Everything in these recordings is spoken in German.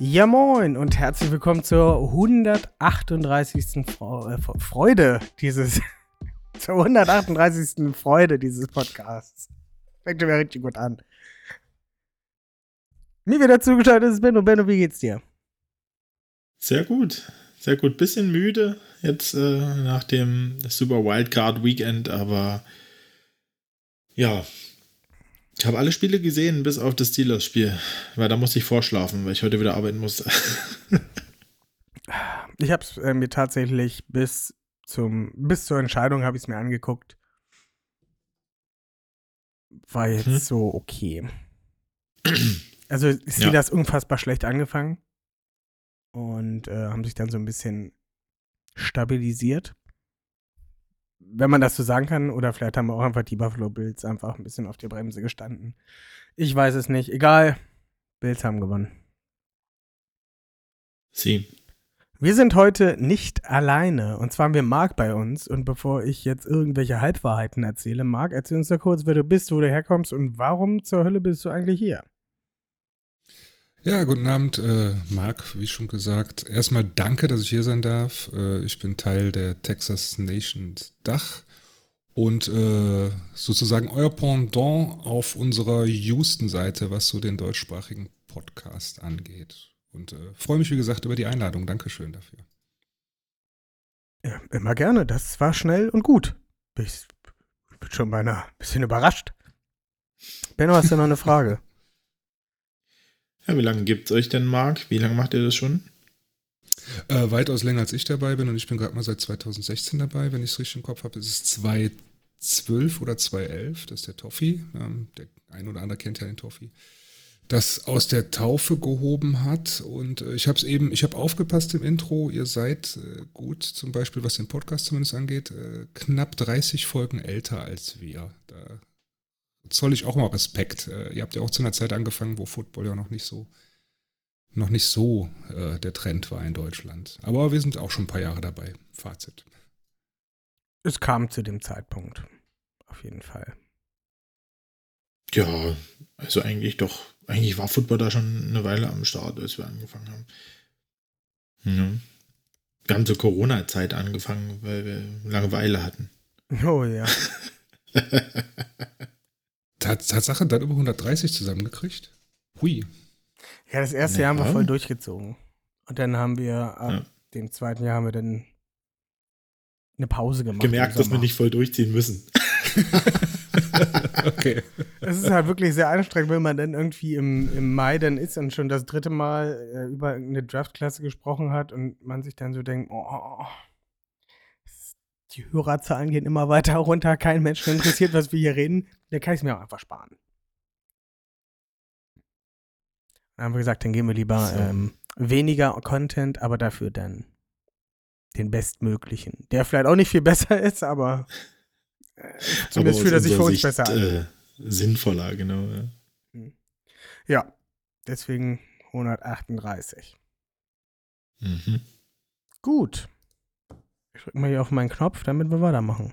Ja moin und herzlich willkommen zur 138. Fre äh, Freude dieses zur 138. Freude dieses Podcasts. Fängt wieder richtig gut an. Mir wieder zugeschaltet ist Benno. Benno, wie geht's dir? Sehr gut. Sehr gut. Bisschen müde jetzt äh, nach dem Super Wildcard Weekend, aber ja, ich habe alle Spiele gesehen, bis auf das Steelers-Spiel, weil da musste ich vorschlafen, weil ich heute wieder arbeiten musste. ich habe es äh, mir tatsächlich bis zum bis zur Entscheidung habe ich es mir angeguckt. War jetzt hm. so okay. Also ist ja. das unfassbar schlecht angefangen und äh, haben sich dann so ein bisschen stabilisiert wenn man das so sagen kann, oder vielleicht haben auch einfach die Buffalo Bills einfach ein bisschen auf der Bremse gestanden. Ich weiß es nicht. Egal. Bills haben gewonnen. Sie. Wir sind heute nicht alleine. Und zwar haben wir Marc bei uns. Und bevor ich jetzt irgendwelche Halbwahrheiten erzähle, Marc, erzähl uns doch kurz, wer du bist, wo du herkommst und warum zur Hölle bist du eigentlich hier? Ja, guten Abend, äh, Marc, wie schon gesagt. Erstmal danke, dass ich hier sein darf. Äh, ich bin Teil der Texas Nations Dach und äh, sozusagen euer Pendant auf unserer Houston-Seite, was so den deutschsprachigen Podcast angeht. Und äh, freue mich, wie gesagt, über die Einladung. Dankeschön dafür. Ja, immer gerne. Das war schnell und gut. Ich bin schon beinahe ein bisschen überrascht. Benno, hast du noch eine Frage? Ja, wie lange gibt es euch denn, Marc? Wie lange macht ihr das schon? Äh, weitaus länger als ich dabei bin und ich bin gerade mal seit 2016 dabei, wenn ich es richtig im Kopf habe. Es ist 2012 oder 2011, das ist der Toffi. Ähm, der ein oder andere kennt ja den Toffi. Das aus der Taufe gehoben hat und äh, ich habe es eben, ich habe aufgepasst im Intro, ihr seid äh, gut, zum Beispiel was den Podcast zumindest angeht, äh, knapp 30 Folgen älter als wir. Da zoll ich auch mal Respekt. Äh, ihr habt ja auch zu einer Zeit angefangen, wo Football ja noch nicht so, noch nicht so äh, der Trend war in Deutschland. Aber wir sind auch schon ein paar Jahre dabei. Fazit. Es kam zu dem Zeitpunkt. Auf jeden Fall. Ja, also eigentlich doch, eigentlich war Football da schon eine Weile am Start, als wir angefangen haben. Ja. Wir haben zur Corona-Zeit angefangen, weil wir Langeweile hatten. Oh ja. Tatsache dann über 130 zusammengekriegt. Hui. Ja, das erste ja. Jahr haben wir voll durchgezogen. Und dann haben wir ab ja. dem zweiten Jahr haben wir dann eine Pause gemacht. Gemerkt, dass wir nicht voll durchziehen müssen. okay. Es ist halt wirklich sehr anstrengend, wenn man dann irgendwie im, im Mai dann ist und schon das dritte Mal äh, über eine Draftklasse gesprochen hat und man sich dann so denkt, oh, die Hörerzahlen gehen immer weiter runter, kein Mensch interessiert, was wir hier reden, dann kann ich es mir auch einfach sparen. Dann haben wir gesagt, dann geben wir lieber so. ähm, weniger Content, aber dafür dann den bestmöglichen. Der vielleicht auch nicht viel besser ist, aber äh, zumindest fühlt er sich für uns Sicht, besser an. Äh, sinnvoller, genau. Ja. Hm. ja, deswegen 138. Mhm. Gut. Ich drücke mal hier auf meinen Knopf, damit wir weitermachen.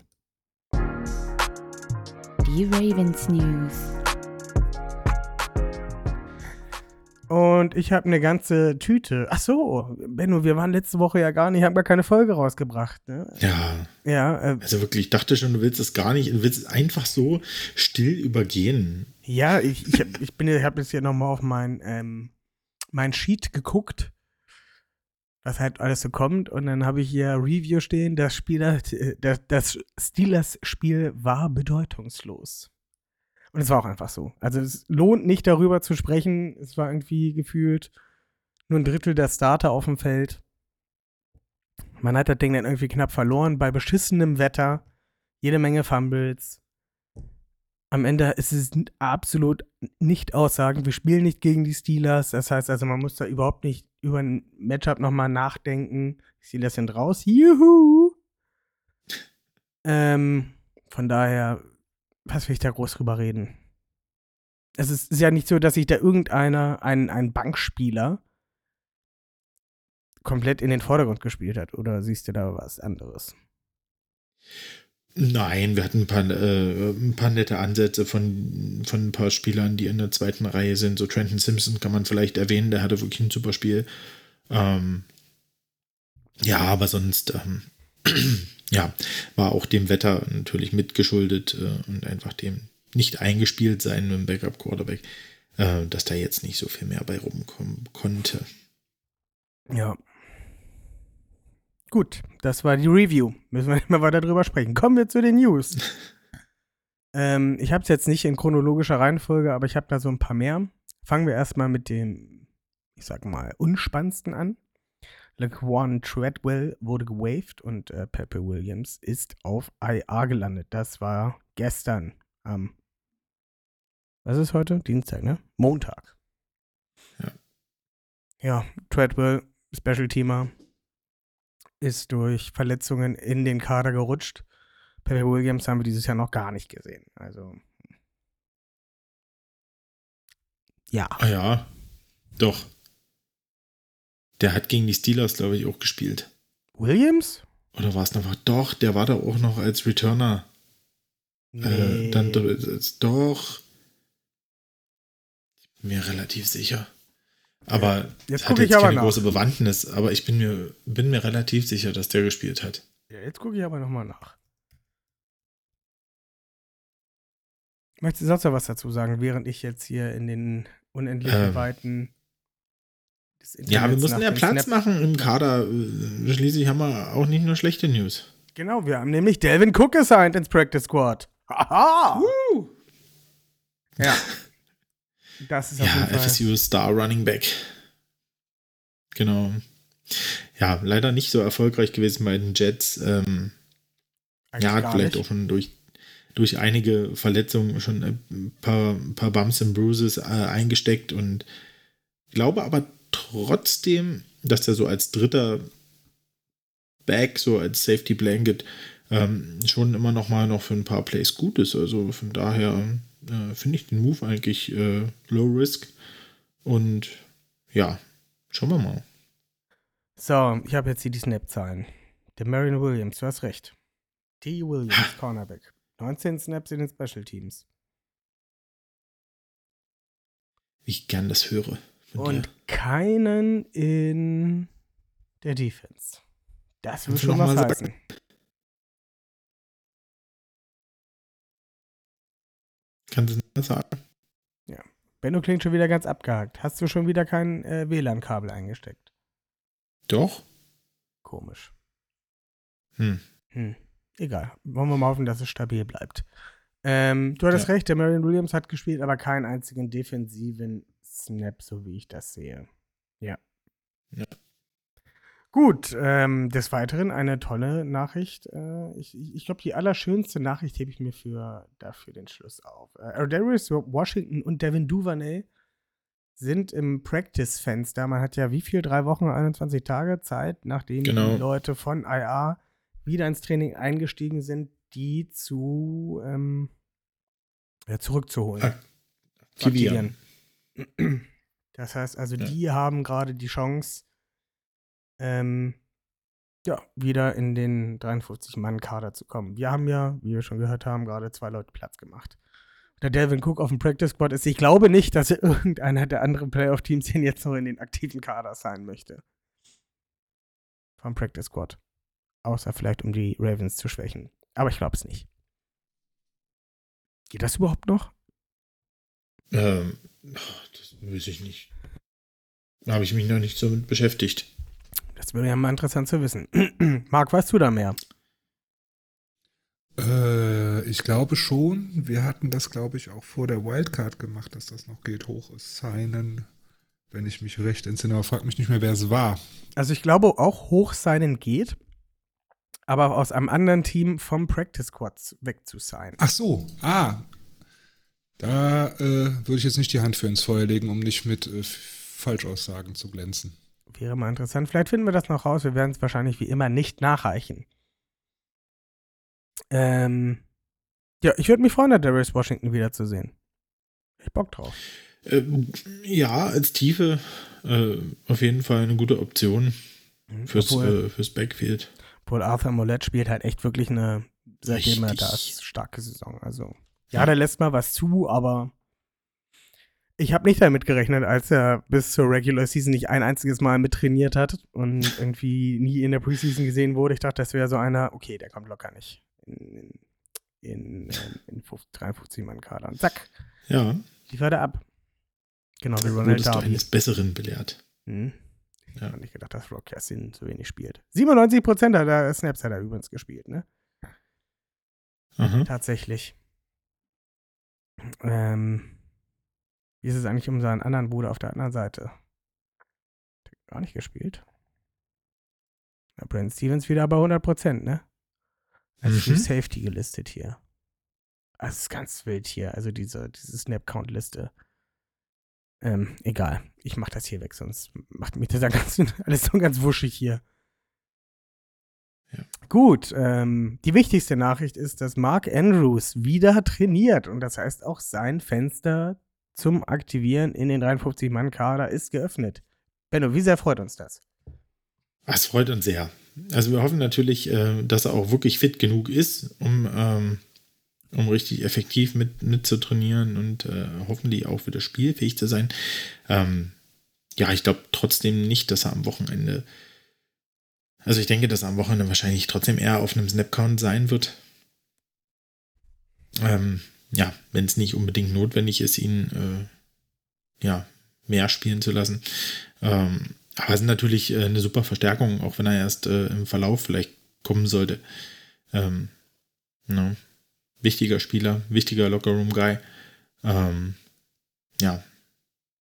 Die Ravens News. Und ich habe eine ganze Tüte. Ach so, Benno, wir waren letzte Woche ja gar nicht, haben gar keine Folge rausgebracht. Ne? Ja. Ja. Äh, also wirklich, ich dachte schon, du willst es gar nicht, du willst es einfach so still übergehen. Ja, ich, ich, ich ich habe jetzt hier nochmal auf mein, ähm, mein Sheet geguckt was halt alles so kommt. Und dann habe ich hier Review stehen, das Spiel, das, das Steelers-Spiel war bedeutungslos. Und es war auch einfach so. Also es lohnt nicht darüber zu sprechen. Es war irgendwie gefühlt nur ein Drittel der Starter auf dem Feld. Man hat das Ding dann irgendwie knapp verloren bei beschissenem Wetter. Jede Menge Fumbles. Am Ende ist es absolut nicht aussagen. Wir spielen nicht gegen die Steelers. Das heißt also, man muss da überhaupt nicht über ein Matchup nochmal nachdenken. Steelers sind raus. Juhu! Ähm, von daher, was will ich da groß drüber reden? Es ist, ist ja nicht so, dass sich da irgendeiner, ein, ein Bankspieler, komplett in den Vordergrund gespielt hat. Oder siehst du da was anderes? Nein, wir hatten ein paar, äh, ein paar nette Ansätze von, von ein paar Spielern, die in der zweiten Reihe sind. So Trenton Simpson kann man vielleicht erwähnen, der hatte wirklich ein super Spiel. Ähm, ja, aber sonst, ähm, ja, war auch dem Wetter natürlich mitgeschuldet äh, und einfach dem nicht eingespielt sein mit dem Backup-Quarterback, äh, dass da jetzt nicht so viel mehr bei rumkommen konnte. Ja. Gut, das war die Review. Müssen wir nicht mehr weiter drüber sprechen. Kommen wir zu den News. ähm, ich habe es jetzt nicht in chronologischer Reihenfolge, aber ich habe da so ein paar mehr. Fangen wir erstmal mit dem, ich sag mal, unspannendsten an. Laquan Treadwell wurde gewaved und äh, Pepe Williams ist auf IA gelandet. Das war gestern am, was ist heute? Dienstag, ne? Montag. Ja. Ja, Treadwell, Special Teamer, ist durch Verletzungen in den Kader gerutscht. Pepe Williams haben wir dieses Jahr noch gar nicht gesehen. Also. Ja. Ah ja, doch. Der hat gegen die Steelers, glaube ich, auch gespielt. Williams? Oder war es noch? Doch, der war da auch noch als Returner. Äh, dann doch. Ich bin mir relativ sicher. Aber Jetzt hat gucke ich jetzt aber keine nach. große Bewandtnis, aber ich bin mir, bin mir relativ sicher, dass der gespielt hat. Ja, jetzt gucke ich aber nochmal nach. Möchtest du sonst noch was dazu sagen, während ich jetzt hier in den unendlichen Ähm. Weiten des Ja, wir nach ja Platz Snap- machen im Kader. Äh, Schließlich haben wir auch nicht nur schlechte News. Genau, wir haben nämlich Delvin Cook assigned ins Practice Squad. Haha! Ja. Das ist auf Ja, jeden Fall. FSU Star Running Back. Genau. Ja, leider nicht so erfolgreich gewesen bei den Jets. Ähm, ja, hat vielleicht nicht. auch schon durch, durch einige Verletzungen schon ein paar, ein paar Bumps und Bruises äh, eingesteckt und glaube aber trotzdem, dass der so als dritter Back, so als Safety Blanket, ähm, schon immer noch mal noch für ein paar Plays gut ist. Also von daher äh, finde ich den Move eigentlich äh, low risk und ja, schauen wir mal. So, ich habe jetzt hier die Snap-Zahlen. Der Marion Williams, du hast recht. T. Williams, Cornerback. 19 Snaps in den Special Teams. Wie ich gern das höre. Und dir. keinen in der Defense. Das will du schon was mal heißen. Kannst du das sagen? Benno klingt schon wieder ganz abgehakt. Hast du schon wieder kein äh, WLAN-Kabel eingesteckt? Doch. Komisch. Hm. Hm. Egal. Wollen wir mal hoffen, dass es stabil bleibt. Ähm, du hattest Ja. recht, der Marion Williams hat gespielt, aber keinen einzigen defensiven Snap, so wie ich das sehe. Ja. Ja. Gut, ähm, des Weiteren eine tolle Nachricht. Äh, ich ich, glaube, die allerschönste Nachricht hebe ich mir für dafür den Schluss auf. Äh, Darius Washington und Devin Duvernay sind im Practice-Fenster. Man hat ja wie viel? Drei Wochen, 21 Tage Zeit, nachdem Genau. die Leute von IA wieder ins Training eingestiegen sind, die zu ähm, ja, zurückzuholen. Aktivieren. aktivieren. Das heißt also, Ja. die haben gerade die Chance, ähm, ja, wieder in den 53-Mann-Kader zu kommen. Wir haben ja, wie wir schon gehört haben, gerade zwei Leute Platz gemacht. Der Delvin Cook auf dem Practice Squad ist. Ich glaube nicht, dass irgendeiner der anderen Playoff-Teams den jetzt noch in den aktiven Kader sein möchte. Vom Practice Squad. Außer vielleicht, um die Ravens zu schwächen. Aber ich glaube es nicht. Geht das überhaupt noch? Ähm, das weiß ich nicht. Da habe ich mich noch nicht so mit beschäftigt. Das wäre ja mal interessant zu wissen. Marc, weißt du da mehr? Äh, ich glaube schon. Wir hatten das, glaube ich, auch vor der Wildcard gemacht, dass das noch geht. Hoch ist seinen, wenn ich mich recht entsinne. Aber frag mich nicht mehr, wer es war. Also ich glaube auch hoch seinen geht, aber aus einem anderen Team vom Practice Squad weg zu sein. Ach so, ah. Da äh, würde ich jetzt nicht die Hand für ins Feuer legen, um nicht mit äh, Falschaussagen zu glänzen. Wäre mal interessant. Vielleicht finden wir das noch raus. Wir werden es wahrscheinlich wie immer nicht nachreichen. Ähm, ja, ich würde mich freuen, Darius Washington wiederzusehen. Ich Bock drauf. Ähm, ja, als Tiefe äh, auf jeden Fall eine gute Option fürs, obwohl, äh, fürs Backfield. obwohl Arthur Mollett spielt halt echt wirklich eine, seitdem er da ist, starke Saison. Also, ja, der lässt mal was zu, aber ich habe nicht damit gerechnet, als er bis zur Regular Season nicht ein einziges Mal mittrainiert hat und irgendwie nie in der Preseason gesehen wurde. Ich dachte, das wäre so einer, okay, der kommt locker nicht in, in, in, ähm, in 53-Mann-Kader. Und zack, Ja, liefert er ab. Genau wie Ronald Darby. eines Besseren belehrt. Hm. Ich Ja. habe nicht gedacht, dass Rock Yassin so wenig spielt. 97% der Snaps hat er übrigens gespielt, ne? Aha. Tatsächlich. Ähm, wie ist es eigentlich um seinen anderen Bruder auf der anderen Seite? Hat gar nicht gespielt. Ja, Brent Stevens wieder bei 100%, ne? Als Mhm. Safety gelistet hier. Also, es ist ganz wild hier. Also, diese, diese Snap-Count-Liste. Ähm, egal. Ich mach das hier weg, sonst macht mich das ganz, alles so ganz wuschig hier. Ja. Gut, ähm, die wichtigste Nachricht ist, dass Mark Andrews wieder trainiert und das heißt auch sein Fenster zum Aktivieren in den 53-Mann-Kader ist geöffnet. Benno, wie sehr freut uns das? Das freut uns sehr. Also wir hoffen natürlich, äh, dass er auch wirklich fit genug ist, um, ähm, um richtig effektiv mit, mit zu trainieren und äh, hoffentlich auch wieder spielfähig zu sein. Ähm, ja, ich glaube trotzdem nicht, dass er am Wochenende, also ich denke, dass er am Wochenende wahrscheinlich trotzdem eher auf einem Snapcount sein wird. Ähm, ja, wenn es nicht unbedingt notwendig ist, ihn äh, ja, mehr spielen zu lassen. Ähm, aber es ist natürlich äh, eine super Verstärkung, auch wenn er erst äh, im Verlauf vielleicht kommen sollte. Ähm, ne? Wichtiger Spieler, wichtiger Lockerroom-Guy. Ähm, ja.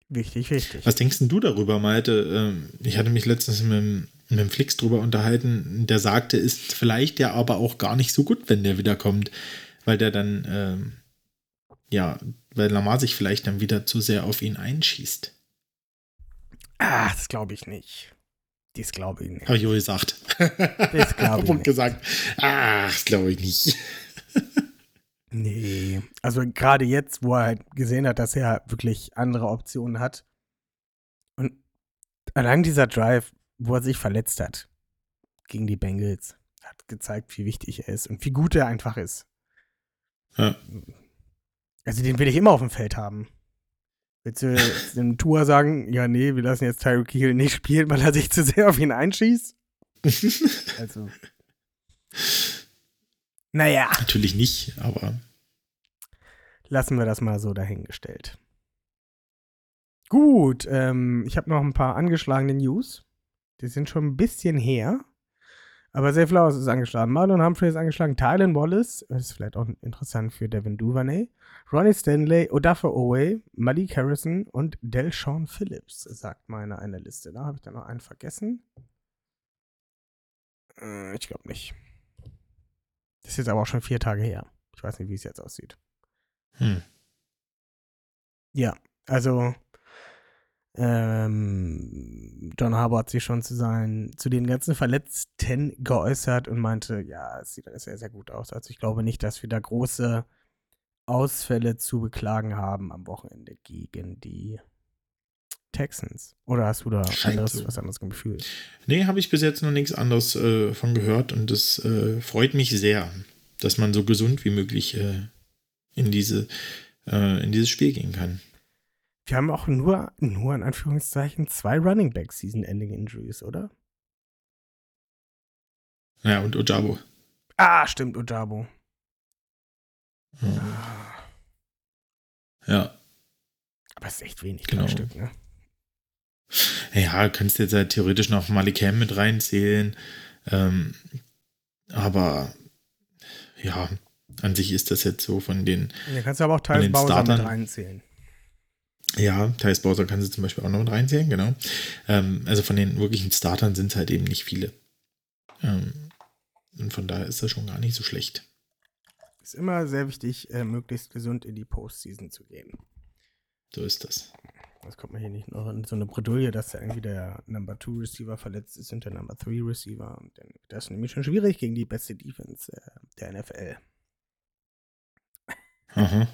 Wichtig, wichtig. Was denkst denn du darüber, Malte? Ähm, ich hatte mich letztens mit, dem- mit dem Flix drüber unterhalten. Der sagte, ist vielleicht ja aber auch gar nicht so gut, wenn der wiederkommt, weil der dann, ähm, ja, weil Lamar sich vielleicht dann wieder zu sehr auf ihn einschießt. Ah, das glaube ich nicht. Das glaube ich nicht. Habe ich auch gesagt. Das glaub ich nicht. gesagt, ach, das glaube ich nicht. Nee. Also gerade jetzt, wo er halt gesehen hat, dass er wirklich andere Optionen hat. Und allein dieser Drive, wo er sich verletzt hat gegen die Bengals, hat gezeigt, wie wichtig er ist und wie gut er einfach ist. Ja. Also den will ich immer auf dem Feld haben. Willst du dem Tour sagen, ja, nee, wir lassen jetzt Tyreek Hill nicht spielen, weil er sich zu sehr auf ihn einschießt? Also. Naja, Natürlich nicht, aber lassen wir das mal so dahingestellt. Gut, ähm, ich habe noch ein paar angeschlagene News. Die sind schon ein bisschen her. Aber Safe Flowers ist angeschlagen. Marlon Humphrey ist angeschlagen. Tylen Wallace, ist vielleicht auch interessant für Devin Duvernay. Ronnie Stanley, Odafe Owe, Malik Harrison und Delshon Phillips, sagt meine eine Liste. Da habe ich dann noch einen vergessen. Äh, ich glaube nicht. Das ist jetzt aber auch schon vier Tage her. Ich weiß nicht, wie es jetzt aussieht. hm. Ja, also ähm, John Harbour hat sich schon zu seinen, zu den ganzen Verletzten geäußert und meinte, ja, es sieht alles sehr, sehr gut aus. Also ich glaube nicht, dass wir da große Ausfälle zu beklagen haben am Wochenende gegen die Texans. Oder hast du da anderes, so. was anderes Gefühl? Nee, habe ich bis jetzt noch nichts anderes äh, von gehört und das äh, freut mich sehr, dass man so gesund wie möglich äh, in, diese, äh, in dieses Spiel gehen kann. Wir haben auch nur, nur in Anführungszeichen, zwei Running Back Season-Ending Injuries, oder? Ja, und Ojabo. Ah, stimmt, Ojabo. Ja. Ah, ja. aber es ist echt wenig, Genau. Stück, ne? Ja, kannst jetzt halt theoretisch noch Malikam mit reinzählen. Ähm, aber ja, an sich ist das jetzt so von den, Da kannst du aber auch Bowser mit reinzählen. Ja, Thais Bowser kannst du zum Beispiel auch noch mit reinzählen, genau. Ähm, also von den wirklichen Startern sind es halt eben nicht viele. Ähm, und von daher ist das schon gar nicht so schlecht. Ist immer sehr wichtig, äh, möglichst gesund in die Postseason zu gehen. So ist das. Das kommt man hier nicht noch in so eine Bredouille, dass da irgendwie der Number 2 Receiver verletzt ist und der Number 3 Receiver. Und dann wird das nämlich schon schwierig gegen die beste Defense äh, der NFL. Aha.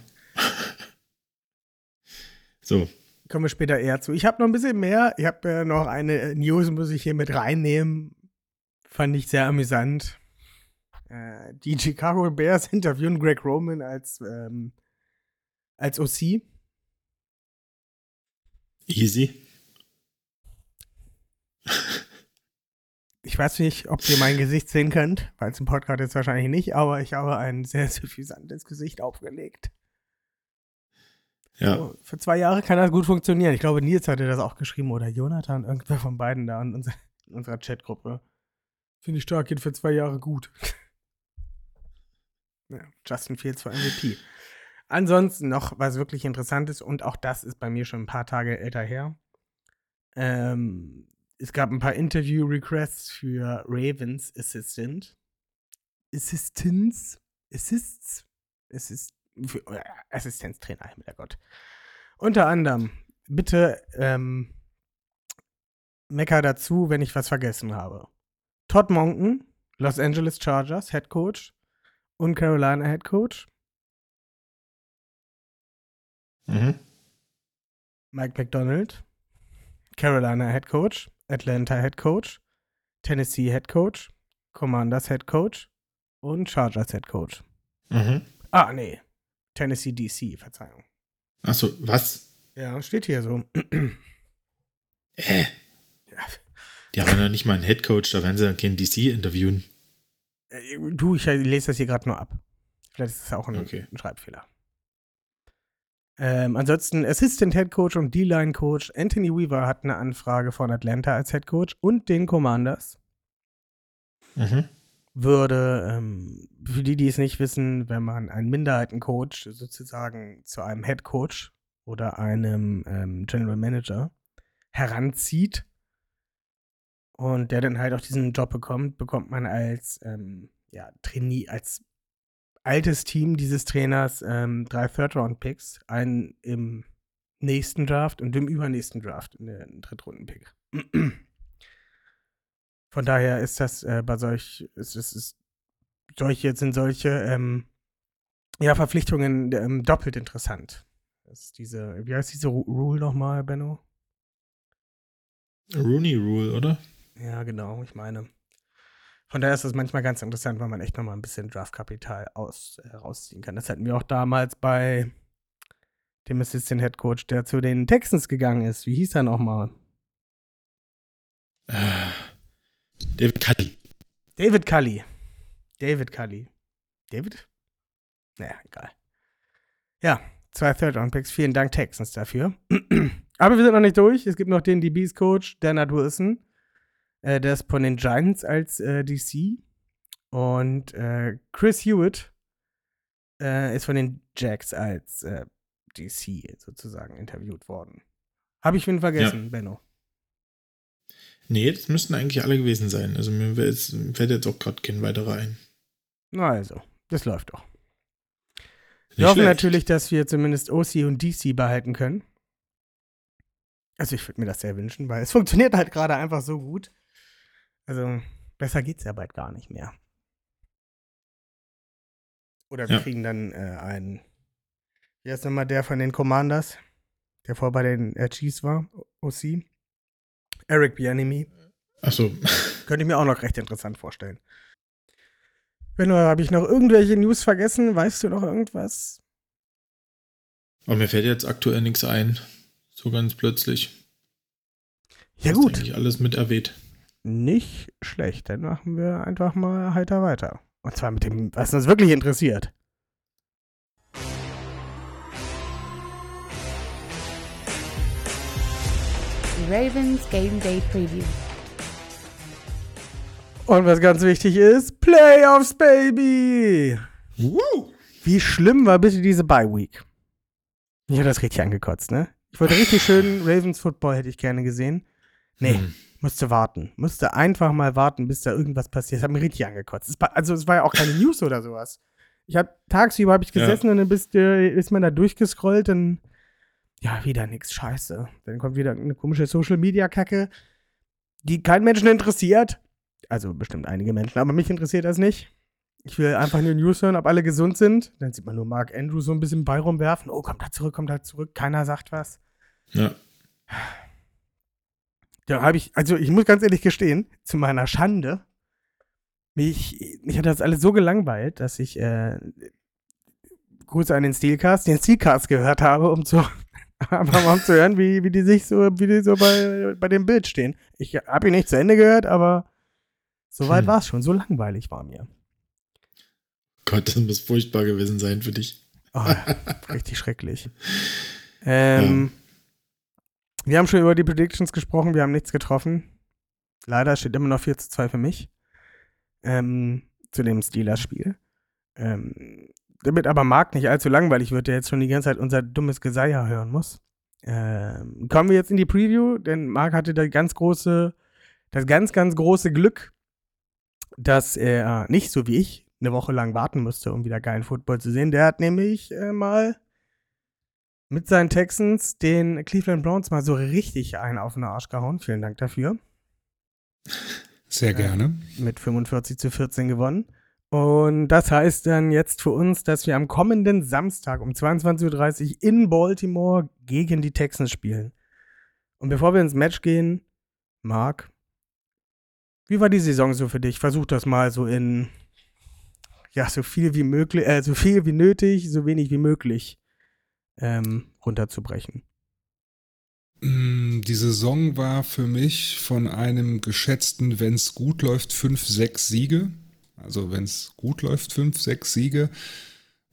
So. Kommen wir später eher zu. Ich habe noch ein bisschen mehr. Ich habe äh, noch eine News, muss ich hier mit reinnehmen. Fand ich sehr amüsant. Äh, die Chicago Bears interviewen Greg Roman als, ähm, als OC. Easy. Ich weiß nicht, ob ihr mein Gesicht sehen könnt, weil es im Podcast jetzt wahrscheinlich nicht, aber ich habe ein sehr suffisantes Gesicht aufgelegt. Ja. So, für zwei Jahre kann das gut funktionieren. Ich glaube, Nils hatte das auch geschrieben oder Jonathan, irgendwer von beiden da in, unser, in unserer Chatgruppe. Finde ich stark, geht für zwei Jahre gut. ja, Justin Fields für MVP. Ansonsten noch was wirklich Interessantes und auch das ist bei mir schon ein paar Tage älter her. Ähm, es gab ein paar Interview-Requests für Ravens Assistant. Assistants? Assists? Assist für, äh, Assistenztrainer, Gott. Unter anderem, bitte ähm, mecker dazu, wenn ich was vergessen habe. Todd Monken, Los Angeles Chargers Head Coach und Carolina Head Coach. Mhm. Mike McDonald, Carolina Head Coach, Atlanta Head Coach, Tennessee Head Coach, Commanders Head Coach und Chargers Head Coach. Mhm. Ah, nee. Tennessee DC, Verzeihung. Achso, was? Ja, steht hier so. Äh. Ja. Die haben ja noch nicht mal einen Headcoach, da werden sie dann keinen DC interviewen. Äh, Du, ich lese das hier gerade nur ab. Vielleicht ist es auch ein, Okay. ein Schreibfehler. Ähm, ansonsten Assistant Head Coach und D-Line Coach Anthony Weaver hat eine Anfrage von Atlanta als Head Coach und den Commanders. Mhm. Würde, ähm, für die, die es nicht wissen, wenn man einen Minderheitencoach sozusagen zu einem Head Coach oder einem ähm, General Manager heranzieht und der dann halt auch diesen Job bekommt, bekommt man als ähm, ja, Trainee, als altes Team dieses Trainers ähm, drei Third-Round-Picks, einen im nächsten Draft und im übernächsten Draft, einen Drittrunden-Pick. Von daher ist das äh, bei solch, ist, ist, ist, solche sind solche ähm, ja, Verpflichtungen ähm, doppelt interessant. Das ist diese, wie heißt diese Ru Rule nochmal, Benno? Rooney Rule, oder? Ja, genau, ich meine. Von daher ist das manchmal ganz interessant, weil man echt nochmal ein bisschen Draftkapital aus, äh, rausziehen kann. Das hatten wir auch damals bei dem Assistant Head Coach, der zu den Texans gegangen ist. Wie hieß er nochmal? Äh, David Cully. David Cully. David Cully. David? Naja, egal. Ja, zwei Third-Round-Picks. Vielen Dank, Texans, dafür. Aber wir sind noch nicht durch. Es gibt noch den DBs-Coach, Dannard Wilson. Äh, der ist von den Giants als äh, DC. Und äh, Chris Hewitt äh, ist von den Jacks als äh, DC sozusagen interviewt worden. Habe ich wen vergessen, Benno? Nee, das müssten eigentlich alle gewesen sein. Also mir jetzt- fällt jetzt auch gerade kein weiterer ein. Na also, das läuft doch. Nicht Wir hoffen schlecht. natürlich, dass wir zumindest OC und DC behalten können. Also ich würde mir das sehr wünschen, weil es funktioniert halt gerade einfach so gut. Also besser geht's ja bald gar nicht mehr. Oder wir Ja. kriegen dann äh, einen, wie heißt nochmal der von den Commanders, der vor bei den äh, Chiefs war, OC. Eric Bianemi. Achso. Könnte ich mir auch noch recht interessant vorstellen. Wenn habe ich noch irgendwelche News vergessen? Weißt du noch irgendwas? Aber mir fällt jetzt aktuell nichts ein. So ganz plötzlich. Ja Hast gut, eigentlich alles mit erwähnt. nicht schlecht. Dann machen wir einfach mal heiter weiter. Und zwar mit dem, was uns wirklich interessiert. Ravens Game Day Preview. Und was ganz wichtig ist, Playoffs, Baby! Woo! Wie schlimm war bitte diese Bye Week? Ich habe das richtig angekotzt, ne? Ich wollte richtig schön Ravens Football hätte ich gerne gesehen. Nee, Hm. musste warten. Musste einfach mal warten, bis da irgendwas passiert. Das hat mich richtig angekotzt. Es war, also es war ja auch keine News oder sowas. Ich habe tagsüber habe ich Ja. gesessen und dann bist, äh, ist man da durchgescrollt, dann ja, wieder nix, scheiße. Dann kommt wieder eine komische Social-Media-Kacke, die keinen Menschen interessiert. Also bestimmt einige Menschen, aber mich interessiert das nicht. Ich will einfach nur News hören, ob alle gesund sind. Dann sieht man nur Mark Andrews so ein bisschen Ball rumwerfen. Oh, kommt da zurück, kommt da zurück. Keiner sagt was. Ja. Da habe ich, also ich muss ganz ehrlich gestehen, zu meiner Schande, mich, mich hat das alles so gelangweilt, dass ich äh, Grüße an den Steelcast, den Steelcast gehört habe, um zu einfach mal um zu hören, wie, wie die sich so, wie die so bei, bei dem Bild stehen. Ich habe ihn nicht zu Ende gehört, aber soweit Hm. war es schon. So langweilig war mir. Gott, das muss furchtbar gewesen sein für dich. Oh, richtig schrecklich. Ähm, Wir haben schon über die Predictions gesprochen, wir haben nichts getroffen. Leider steht immer noch 4 zu 2 für mich. Ähm, zu dem Steelers-Spiel. Ähm, damit aber Marc nicht allzu langweilig wird, der jetzt schon die ganze Zeit unser dummes Geseier hören muss. Ähm, kommen wir jetzt in die Preview, denn Marc hatte da ganz große, das ganz, ganz große Glück, dass er nicht so wie ich eine Woche lang warten musste, um wieder geilen Football zu sehen. Der hat nämlich äh, mal mit seinen Texans den Cleveland Browns mal so richtig einen auf den Arsch gehauen. Vielen Dank dafür. Sehr gerne. Mit 45 zu 14 gewonnen. Und das heißt dann jetzt für uns, dass wir am kommenden Samstag um 22.30 Uhr in Baltimore gegen die Texans spielen. Und bevor wir ins Match gehen, Marc, wie war die Saison so für dich? Versuch das mal so in, ja, so viel wie möglich, äh, so viel wie nötig, so wenig wie möglich ähm, runterzubrechen. Mm, Die Saison war für mich von einem geschätzten, wenn es gut läuft, 5, 6 Siege. Also wenn es gut läuft, 5, 6 Siege.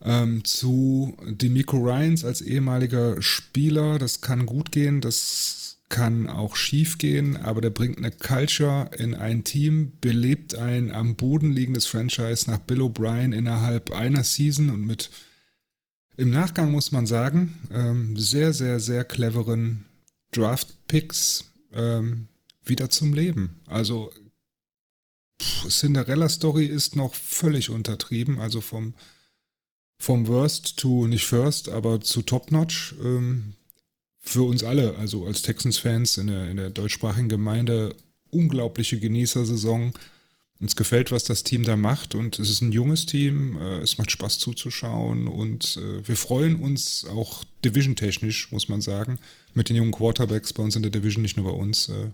Ähm, zu Demico Ryans als ehemaliger Spieler. Das kann gut gehen, das kann auch schief gehen, aber der bringt eine Culture in ein Team, belebt ein am Boden liegendes Franchise nach Bill O'Brien innerhalb einer Season und mit im Nachgang muss man sagen, ähm, sehr, sehr, sehr cleveren Draft-Picks ähm, wieder zum Leben. Also Cinderella-Story ist noch völlig untertrieben, also vom, vom Worst to nicht First, aber zu Top-Notch. Ähm, für uns alle, also als Texans-Fans in der, in der deutschsprachigen Gemeinde, unglaubliche Genießersaison. Uns gefällt, was das Team da macht und es ist ein junges Team, äh, es macht Spaß zuzuschauen und äh, wir freuen uns auch division-technisch, muss man sagen, mit den jungen Quarterbacks bei uns in der Division, nicht nur bei uns, äh,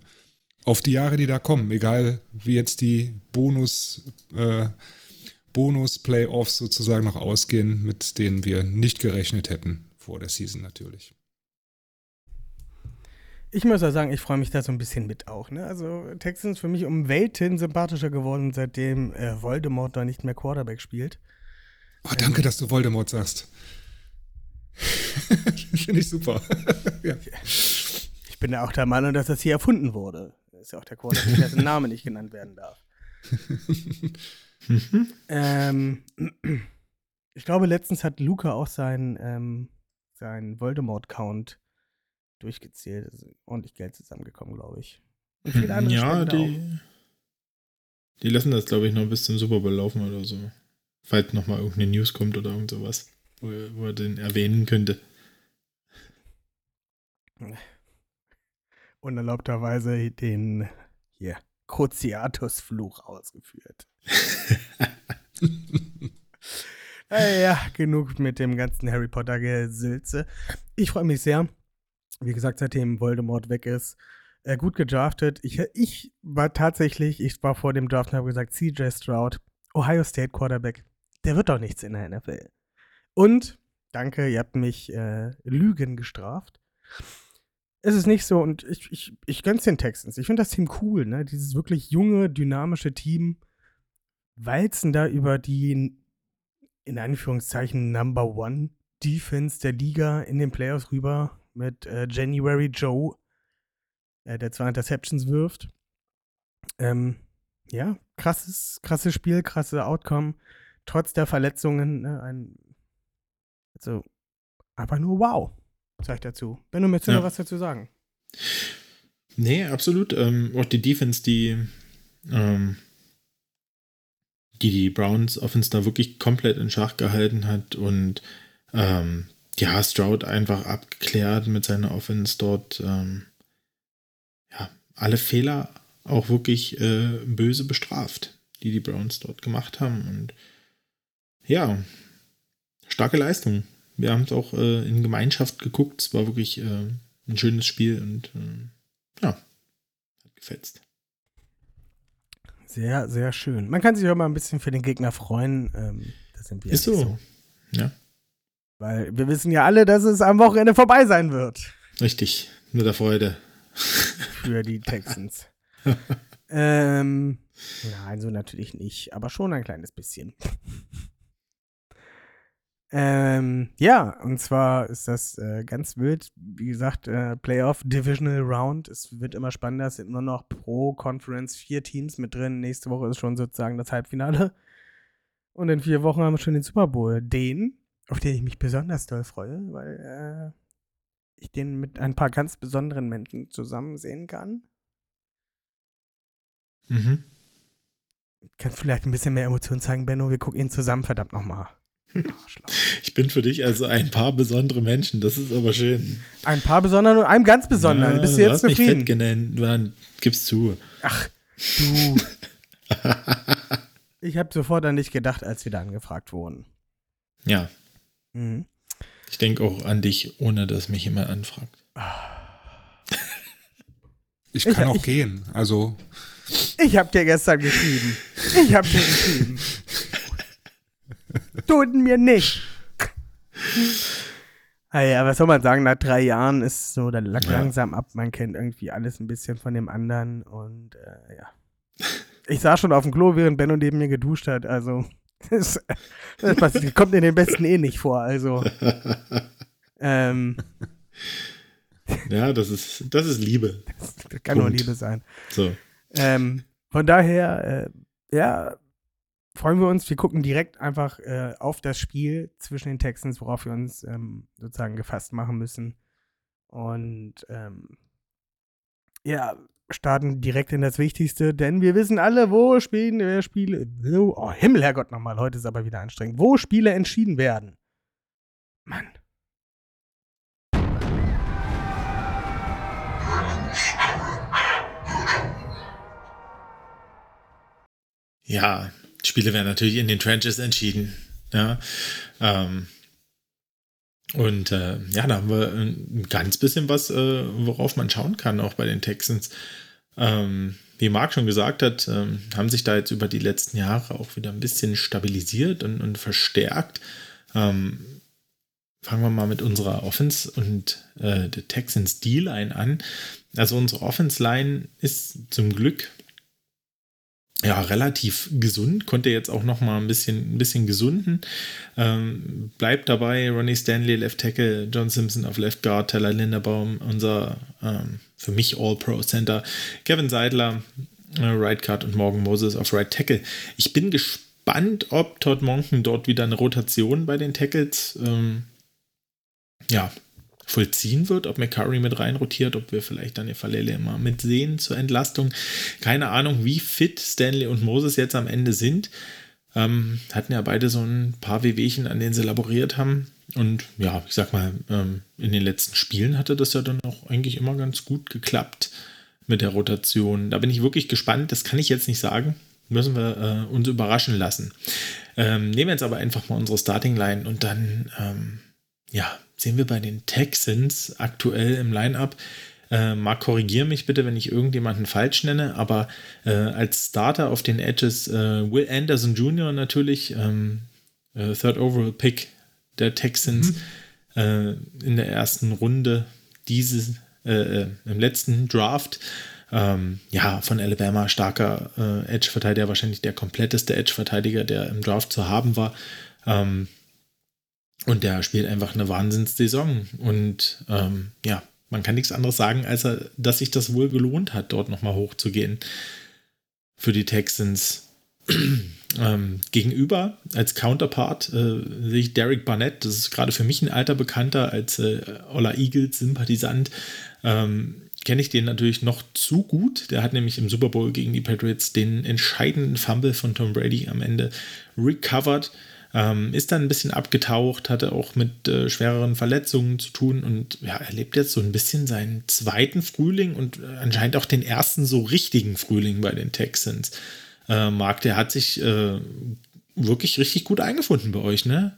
auf die Jahre, die da kommen, egal wie jetzt die Bonus, äh, Bonus-Playoffs sozusagen noch ausgehen, mit denen wir nicht gerechnet hätten vor der Season natürlich. Ich muss ja sagen, ich freue mich da so ein bisschen mit auch. Ne? Also Texans für mich um Welten sympathischer geworden, seitdem äh, Voldemort da nicht mehr Quarterback spielt. Oh, danke, dass du Voldemort sagst. Finde ich super. ja. Ich bin ja auch der Meinung, dass das hier erfunden wurde. Ist ja auch der Quarterback, dessen Name nicht genannt werden darf. ähm, ich glaube, letztens hat Luca auch seinen ähm, sein Voldemort-Count durchgezählt. Ist ordentlich Geld zusammengekommen, glaube ich. Und viele andere ja, die, die lassen das, glaube ich, noch bis zum Super Bowl laufen oder so. Falls nochmal irgendeine News kommt oder irgend sowas, wo, wo er den erwähnen könnte. Unerlaubterweise den hier Cruciatus-Fluch ausgeführt. Naja, genug mit dem ganzen Harry Potter-Gesülze. Ich freue mich sehr. Wie gesagt, seitdem Voldemort weg ist, äh, gut gedraftet. Ich, ich war tatsächlich, ich war vor dem Draft und habe gesagt, CJ Stroud, Ohio State Quarterback, der wird doch nichts in der NFL. Und, danke, ihr habt mich äh, Lügen gestraft. Es ist nicht so und ich, ich, ich gönn's den Texans. Ich finde das Team cool, ne? Dieses wirklich junge, dynamische Team walzen da über die in Anführungszeichen Number One Defense der Liga in den Playoffs rüber mit äh, January Joe, äh, der zwei Interceptions wirft. Ähm, ja, krasses, krasses Spiel, krasse Outcome. Trotz der Verletzungen, ne, ein, also einfach nur wow, sag ich dazu. Benno, möchtest du Ja. noch was dazu sagen? Nee, absolut. Ähm, auch die Defense, die, ähm, die die Browns Offense da wirklich komplett in Schach gehalten hat und ähm, ja, Stroud einfach abgeklärt mit seiner Offense dort. Ähm, ja, alle Fehler auch wirklich äh, böse bestraft, die die Browns dort gemacht haben. Und ja, starke Leistung. Wir haben es auch äh, in Gemeinschaft geguckt. Es war wirklich äh, ein schönes Spiel und äh, ja, hat gefetzt. Sehr, sehr schön. Man kann sich auch mal ein bisschen für den Gegner freuen. Ähm, das sind wir Ist so. so. Ja, Weil wir wissen ja alle, dass es am Wochenende vorbei sein wird richtig. Nur der Freude. für die Texans. ähm, nein, so natürlich nicht, aber schon ein kleines bisschen. Ähm, ja, und zwar ist das äh, ganz wild. Wie gesagt, äh, Playoff Divisional Round. Es wird immer spannender. Es sind nur noch pro Conference vier Teams mit drin. Nächste Woche ist schon sozusagen das Halbfinale. Und in vier Wochen haben wir schon den Super Bowl. Den, auf den ich mich besonders doll freue, weil äh, ich den mit ein paar ganz besonderen Menschen zusammen sehen kann. Mhm. Kannst vielleicht ein bisschen mehr Emotionen zeigen, Benno. Wir gucken ihn zusammen, verdammt nochmal. Ich bin für dich also ein paar besondere Menschen. Das ist aber schön. Ein paar besonderen und einem ganz besonderen. Ja, Bist du jetzt hast mich zufrieden? fett genannt. Dann gib's zu. Ach, du. ich habe sofort an dich gedacht, als wir da angefragt wurden. Ja, Mhm. ich denke auch an dich, ohne dass mich jemand anfragt. Ich Ich- kann auch ich- gehen. Also, Ich habe dir gestern geschrieben. Ich habe dir geschrieben. Tut mir nicht. Ah ja, was soll man sagen, nach drei Jahren ist so, dann lag Ja. langsam ab, man kennt irgendwie alles ein bisschen von dem anderen und äh, ja. Ich saß schon auf dem Klo, während Benno neben mir geduscht hat, also das, das passiert- kommt in den Besten eh nicht vor, also ähm, Ja, das ist, das ist Liebe. das kann nur Punkt. Liebe sein. So. Ähm, von daher, äh, ja, freuen wir uns. Wir gucken direkt einfach äh, auf das Spiel zwischen den Texans, worauf wir uns ähm, sozusagen gefasst machen müssen. Und ähm, ja, starten direkt in das Wichtigste, denn wir wissen alle, wo spielen wir Spiele. Oh, Himmel, Herrgott, nochmal. Heute ist aber wieder anstrengend. Wo Spiele entschieden werden. Mann. Ja, Spiele werden natürlich in den Trenches entschieden. Ja. Ähm, und äh, ja, da haben wir ein ganz bisschen was, äh, worauf man schauen kann, auch bei den Texans. Ähm, wie Marc schon gesagt hat, ähm, haben sich da jetzt über die letzten Jahre auch wieder ein bisschen stabilisiert und, und verstärkt. Ähm, fangen wir mal mit unserer Offense und äh, der Texans D-Line an. Also unsere Offense-Line ist zum Glück ja, relativ gesund, konnte jetzt auch noch mal ein bisschen, ein bisschen gesunden. Ähm, bleibt dabei Ronnie Stanley, Left Tackle, John Simpson auf Left Guard, Teller Linderbaum, unser ähm, für mich All-Pro-Center, Kevin Seidler, äh, Right Guard und Morgan Moses auf Right Tackle. Ich bin gespannt, ob Todd Monken dort wieder eine Rotation bei den Tackles ähm, ja, vollziehen wird, ob McCurry mit rein rotiert, ob wir vielleicht dann Verlele immer mitsehen zur Entlastung. Keine Ahnung, wie fit Stanley und Moses jetzt am Ende sind. Ähm, hatten ja beide so ein paar Wehwehchen, an denen sie laboriert haben. Und ja, ich sag mal, ähm, in den letzten Spielen hatte das ja dann auch eigentlich immer ganz gut geklappt mit der Rotation. Da bin ich wirklich gespannt. Das kann ich jetzt nicht sagen. Müssen wir äh, uns überraschen lassen. Ähm, nehmen wir jetzt aber einfach mal unsere Starting Line und dann, ähm, ja, sehen wir bei den Texans aktuell im Line-Up. Äh, Marc, korrigiere mich bitte, wenn ich irgendjemanden falsch nenne, aber äh, als Starter auf den Edges äh, Will Anderson Jr. natürlich, ähm, äh, Third Overall Pick der Texans äh, in der ersten Runde dieses, äh, äh, im letzten Draft. Ähm, ja, von Alabama starker Edge-Verteidiger, wahrscheinlich der kompletteste Edge-Verteidiger, der im Draft zu haben war. Ähm, und der spielt einfach eine Wahnsinnssaison. Und ähm, ja, man kann nichts anderes sagen, als dass sich das wohl gelohnt hat, dort nochmal hochzugehen für die Texans. ähm, gegenüber als Counterpart äh, sehe ich Derek Barnett. Das ist gerade für mich ein alter Bekannter als äh, Ola Eagles Sympathisant. Ähm, Kenne ich den natürlich noch zu gut. Der hat nämlich im Super Bowl gegen die Patriots den entscheidenden Fumble von Tom Brady am Ende recovered. Ähm, ist dann ein bisschen abgetaucht, hatte auch mit äh, schwereren Verletzungen zu tun und ja, erlebt jetzt so ein bisschen seinen zweiten Frühling und äh, anscheinend auch den ersten so richtigen Frühling bei den Texans. Äh, Marc, der hat sich äh, wirklich richtig gut eingefunden bei euch, ne?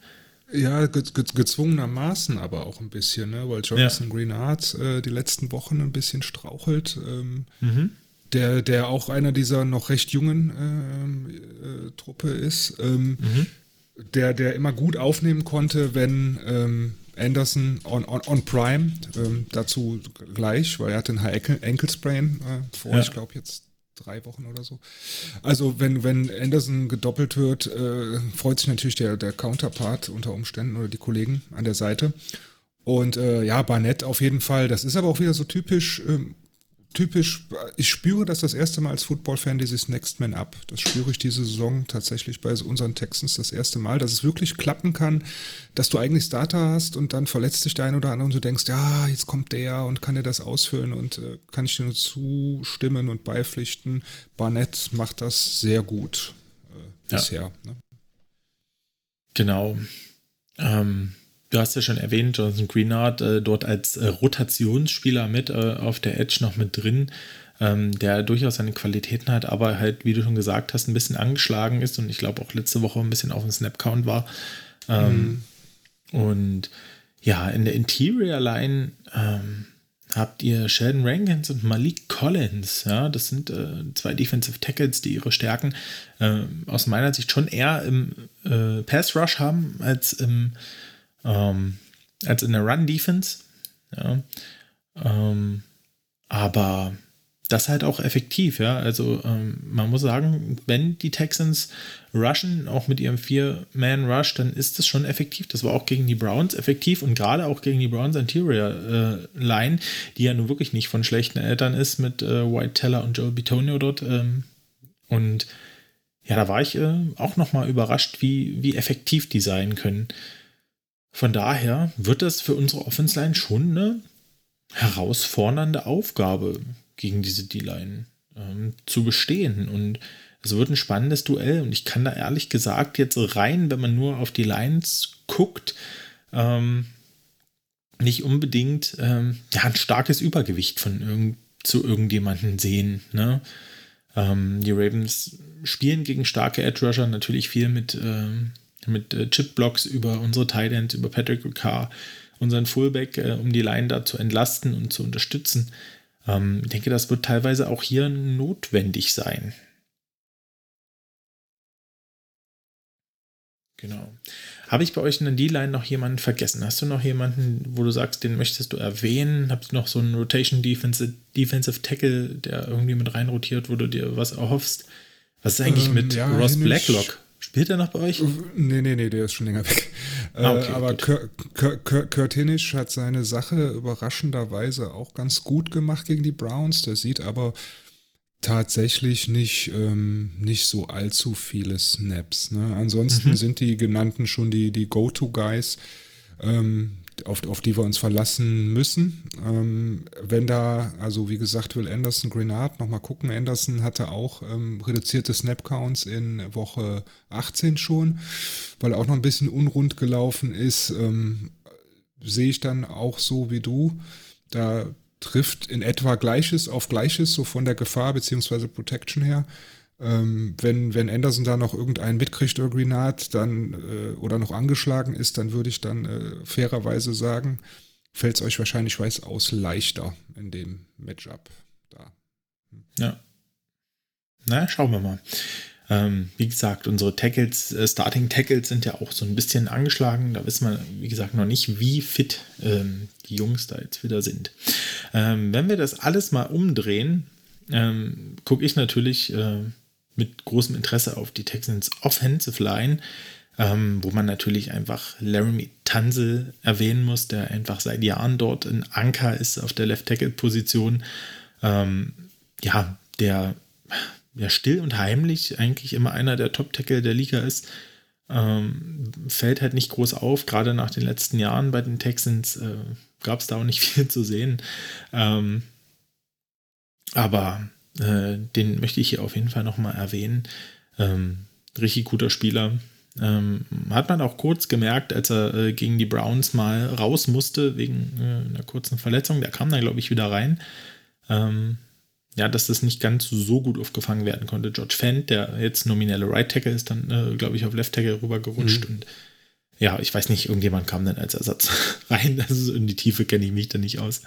Ja, ge ge gezwungenermaßen aber auch ein bisschen, ne? weil Jonathan ja. Greenard äh, die letzten Wochen ein bisschen strauchelt. Ähm, mhm. der, der auch einer dieser noch recht jungen äh, äh, Truppe ist. Ähm, mhm der, der immer gut aufnehmen konnte, wenn ähm, Anderson on, on, on Prime, ähm, dazu gleich, weil er hatte einen High-Ankle-Sprain äh, vor, ja. ich glaube jetzt drei Wochen oder so. Also wenn, wenn Anderson gedoppelt wird, äh, freut sich natürlich der, der Counterpart unter Umständen oder die Kollegen an der Seite. Und äh, ja, Barnett auf jeden Fall. Das ist aber auch wieder so typisch ähm, typisch, ich spüre das das erste Mal als Football-Fan, dieses Next Man Up. Das spüre ich diese Saison tatsächlich bei unseren Texans das erste Mal, dass es wirklich klappen kann, dass du eigentlich Starter hast und dann verletzt sich der ein oder andere und du denkst, ja, jetzt kommt der und kann er das ausfüllen und äh, kann ich dir nur zustimmen und beipflichten. Barnett macht das sehr gut äh, bisher. Ne? Genau. Ähm, du hast ja schon erwähnt, Jonathan Greenard äh, dort als äh, Rotationsspieler mit äh, auf der Edge noch mit drin, ähm, der durchaus seine Qualitäten hat, aber halt, wie du schon gesagt hast, ein bisschen angeschlagen ist und ich glaube auch letzte Woche ein bisschen auf dem Snap-Count war. Ähm, mhm. Und ja, in der Interior Line ähm, habt ihr Sheldon Rankins und Malik Collins. Ja, das sind äh, zwei Defensive Tackles, die ihre Stärken äh, aus meiner Sicht schon eher im äh, Pass Rush haben als im ähm, als in der Run-Defense. Ja. Ähm, aber das halt auch effektiv, ja. Also ähm, man muss sagen, wenn die Texans rushen, auch mit ihrem Vier-Man-Rush, dann ist das schon effektiv. Das war auch gegen die Browns effektiv und gerade auch gegen die Browns Interior äh, Line, die ja nun wirklich nicht von schlechten Eltern ist mit äh, White Teller und Joel Bitonio dort. Ähm, und ja, da war ich äh, auch nochmal überrascht, wie, wie effektiv die sein können. Von daher wird das für unsere Offense Line schon eine herausfordernde Aufgabe, gegen diese D-Line ähm, zu bestehen. Und es wird ein spannendes Duell. Und ich kann da ehrlich gesagt jetzt rein, wenn man nur auf die Lines guckt, ähm, nicht unbedingt ähm, ja, ein starkes Übergewicht von irgend, zu irgendjemandem sehen. Ne? Ähm, die Ravens spielen gegen starke Edge Rusher natürlich viel mit ähm, mit äh, Chip-Blocks über unsere Tight Ends, über Patrick Ricard, unseren Fullback, äh, um die Line da zu entlasten und zu unterstützen. Ähm, ich denke, das wird teilweise auch hier notwendig sein. Genau. Habe ich bei euch in der D-Line noch jemanden vergessen? Hast du noch jemanden, wo du sagst, den möchtest du erwähnen? Habt ihr noch so einen Rotation Defensive, Defensive Tackle, der irgendwie mit reinrotiert, wo du dir was erhoffst? Was ist eigentlich ähm, mit ja, Ross Blacklock? Spielt er noch bei euch? Nee, nee, nee, der ist schon länger weg. Ah, okay, äh, aber Kurt Hinisch hat seine Sache überraschenderweise auch ganz gut gemacht gegen die Browns. Der sieht aber tatsächlich nicht, ähm, nicht so allzu viele Snaps. Ne? Ansonsten mhm. sind die genannten schon die, die Go-To-Guys. Ähm, auf, auf die wir uns verlassen müssen. Ähm, wenn da, also wie gesagt, Will Anderson, Grenard, nochmal gucken. Anderson hatte auch ähm, reduzierte Snap-Counts in Woche 18 schon, weil auch noch ein bisschen unrund gelaufen ist. Ähm, sehe ich dann auch so wie du. Da trifft in etwa Gleiches auf Gleiches, so von der Gefahr bzw. Protection her. Ähm, wenn, wenn Anderson da noch irgendeinen mitkriegt oder Grenard, dann äh, oder noch angeschlagen ist, dann würde ich dann äh, fairerweise sagen, fällt es euch wahrscheinlich weiß aus leichter in dem Matchup da. Hm. Ja. Na, schauen wir mal. Ähm, wie gesagt, unsere Tackles, äh, Starting Tackles sind ja auch so ein bisschen angeschlagen. Da wissen wir, wie gesagt, noch nicht, wie fit ähm, die Jungs da jetzt wieder sind. Ähm, wenn wir das alles mal umdrehen, ähm, gucke ich natürlich äh, mit großem Interesse auf die Texans Offensive Line, ähm, wo man natürlich einfach Laramie Tansel erwähnen muss, der einfach seit Jahren dort ein Anker ist auf der Left Tackle Position. Ähm, ja, der ja still und heimlich eigentlich immer einer der Top Tackle der Liga ist. Ähm, fällt halt nicht groß auf, gerade nach den letzten Jahren bei den Texans äh, gab es da auch nicht viel zu sehen. Ähm, aber äh, den möchte ich hier auf jeden Fall nochmal erwähnen. Ähm, richtig guter Spieler. Ähm, hat man auch kurz gemerkt, als er äh, gegen die Browns mal raus musste, wegen äh, einer kurzen Verletzung. Der kam dann, glaube ich, wieder rein. Ähm, ja, dass das nicht ganz so gut aufgefangen werden konnte. George Fent, der jetzt nominelle Right Tackle ist, dann, äh, glaube ich, auf Left Tackle rübergerutscht mhm. und ja, ich weiß nicht, irgendjemand kam dann als Ersatz rein. Also in die Tiefe kenne ich mich da nicht aus.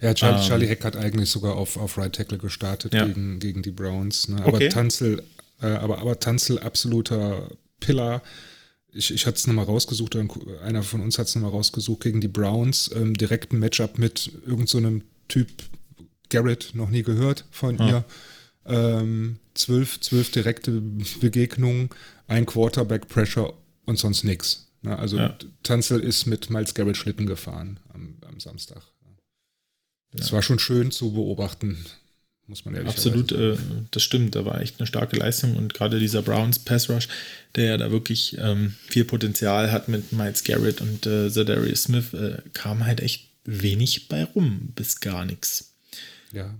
Ja, Charlie, ähm, Charlie Heck hat eigentlich sogar auf, auf Right Tackle gestartet ja. gegen, gegen die Browns. Ne? Aber okay. Tanzel, äh, aber, aber Tanzel absoluter Pillar. Ich, ich hatte es nochmal rausgesucht, einer von uns hat es nochmal rausgesucht, gegen die Browns, ähm, direkt ein Matchup mit irgendeinem so Typ, Garrett, noch nie gehört von ah. ihr. Ähm, zwölf, zwölf direkte Begegnungen, ein Quarterback Pressure und sonst nichts. Ne? Also ja. Tanzel ist mit Miles Garrett Schlitten gefahren am, am Samstag. Das ja. war schon schön zu beobachten, muss man ehrlich sagen. Absolut, äh, das stimmt. Da war echt eine starke Leistung und gerade dieser Browns Pass Rush, der ja da wirklich ähm, viel Potenzial hat mit Miles Garrett und äh, Zadarius Smith, äh, kam halt echt wenig bei rum, bis gar nichts. Ja.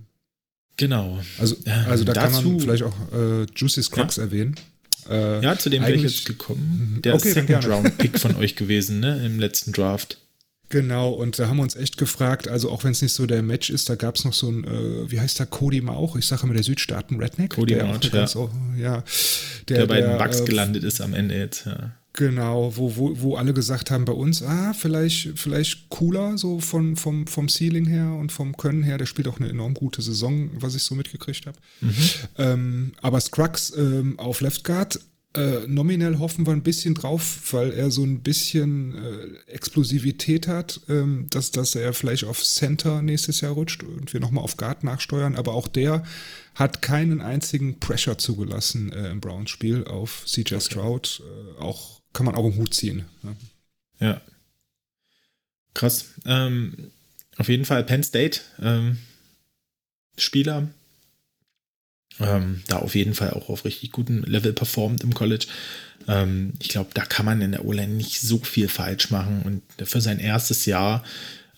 Genau. Also, also da dazu, kann man vielleicht auch äh, Juicy Scruggs ja. erwähnen. Äh, ja, zu dem wäre ich jetzt gekommen. Mhm. Der okay, Second Round Pick von euch gewesen, ne, im letzten Draft. Genau, und da haben wir uns echt gefragt, also auch wenn es nicht so der Match ist, da gab es noch so ein, äh, wie heißt der, Cody Mauch, ich sage immer der Südstaaten Redneck. Cody Mauch, ja. Oh, ja. Der, der bei den Bugs äh, gelandet ist am Ende jetzt, ja. Genau, wo, wo, wo alle gesagt haben bei uns, ah, vielleicht, vielleicht cooler, so von, vom, vom Ceiling her und vom Können her. Der spielt auch eine enorm gute Saison, was ich so mitgekriegt habe. Mhm. Ähm, aber Scruggs ähm, auf Left Guard äh, nominell hoffen wir ein bisschen drauf, weil er so ein bisschen äh, Explosivität hat, ähm, dass, dass er vielleicht auf Center nächstes Jahr rutscht und wir nochmal auf Guard nachsteuern. Aber auch der hat keinen einzigen Pressure zugelassen äh, im Browns-Spiel auf CJ okay. Stroud. Äh, auch kann man auch im Hut ziehen. Ne? Ja. Krass. Ähm, auf jeden Fall Penn State. Ähm, Spieler, ähm, da auf jeden Fall auch auf richtig gutem Level performt im College. Ähm, ich glaube, da kann man in der O-Line nicht so viel falsch machen und für sein erstes Jahr,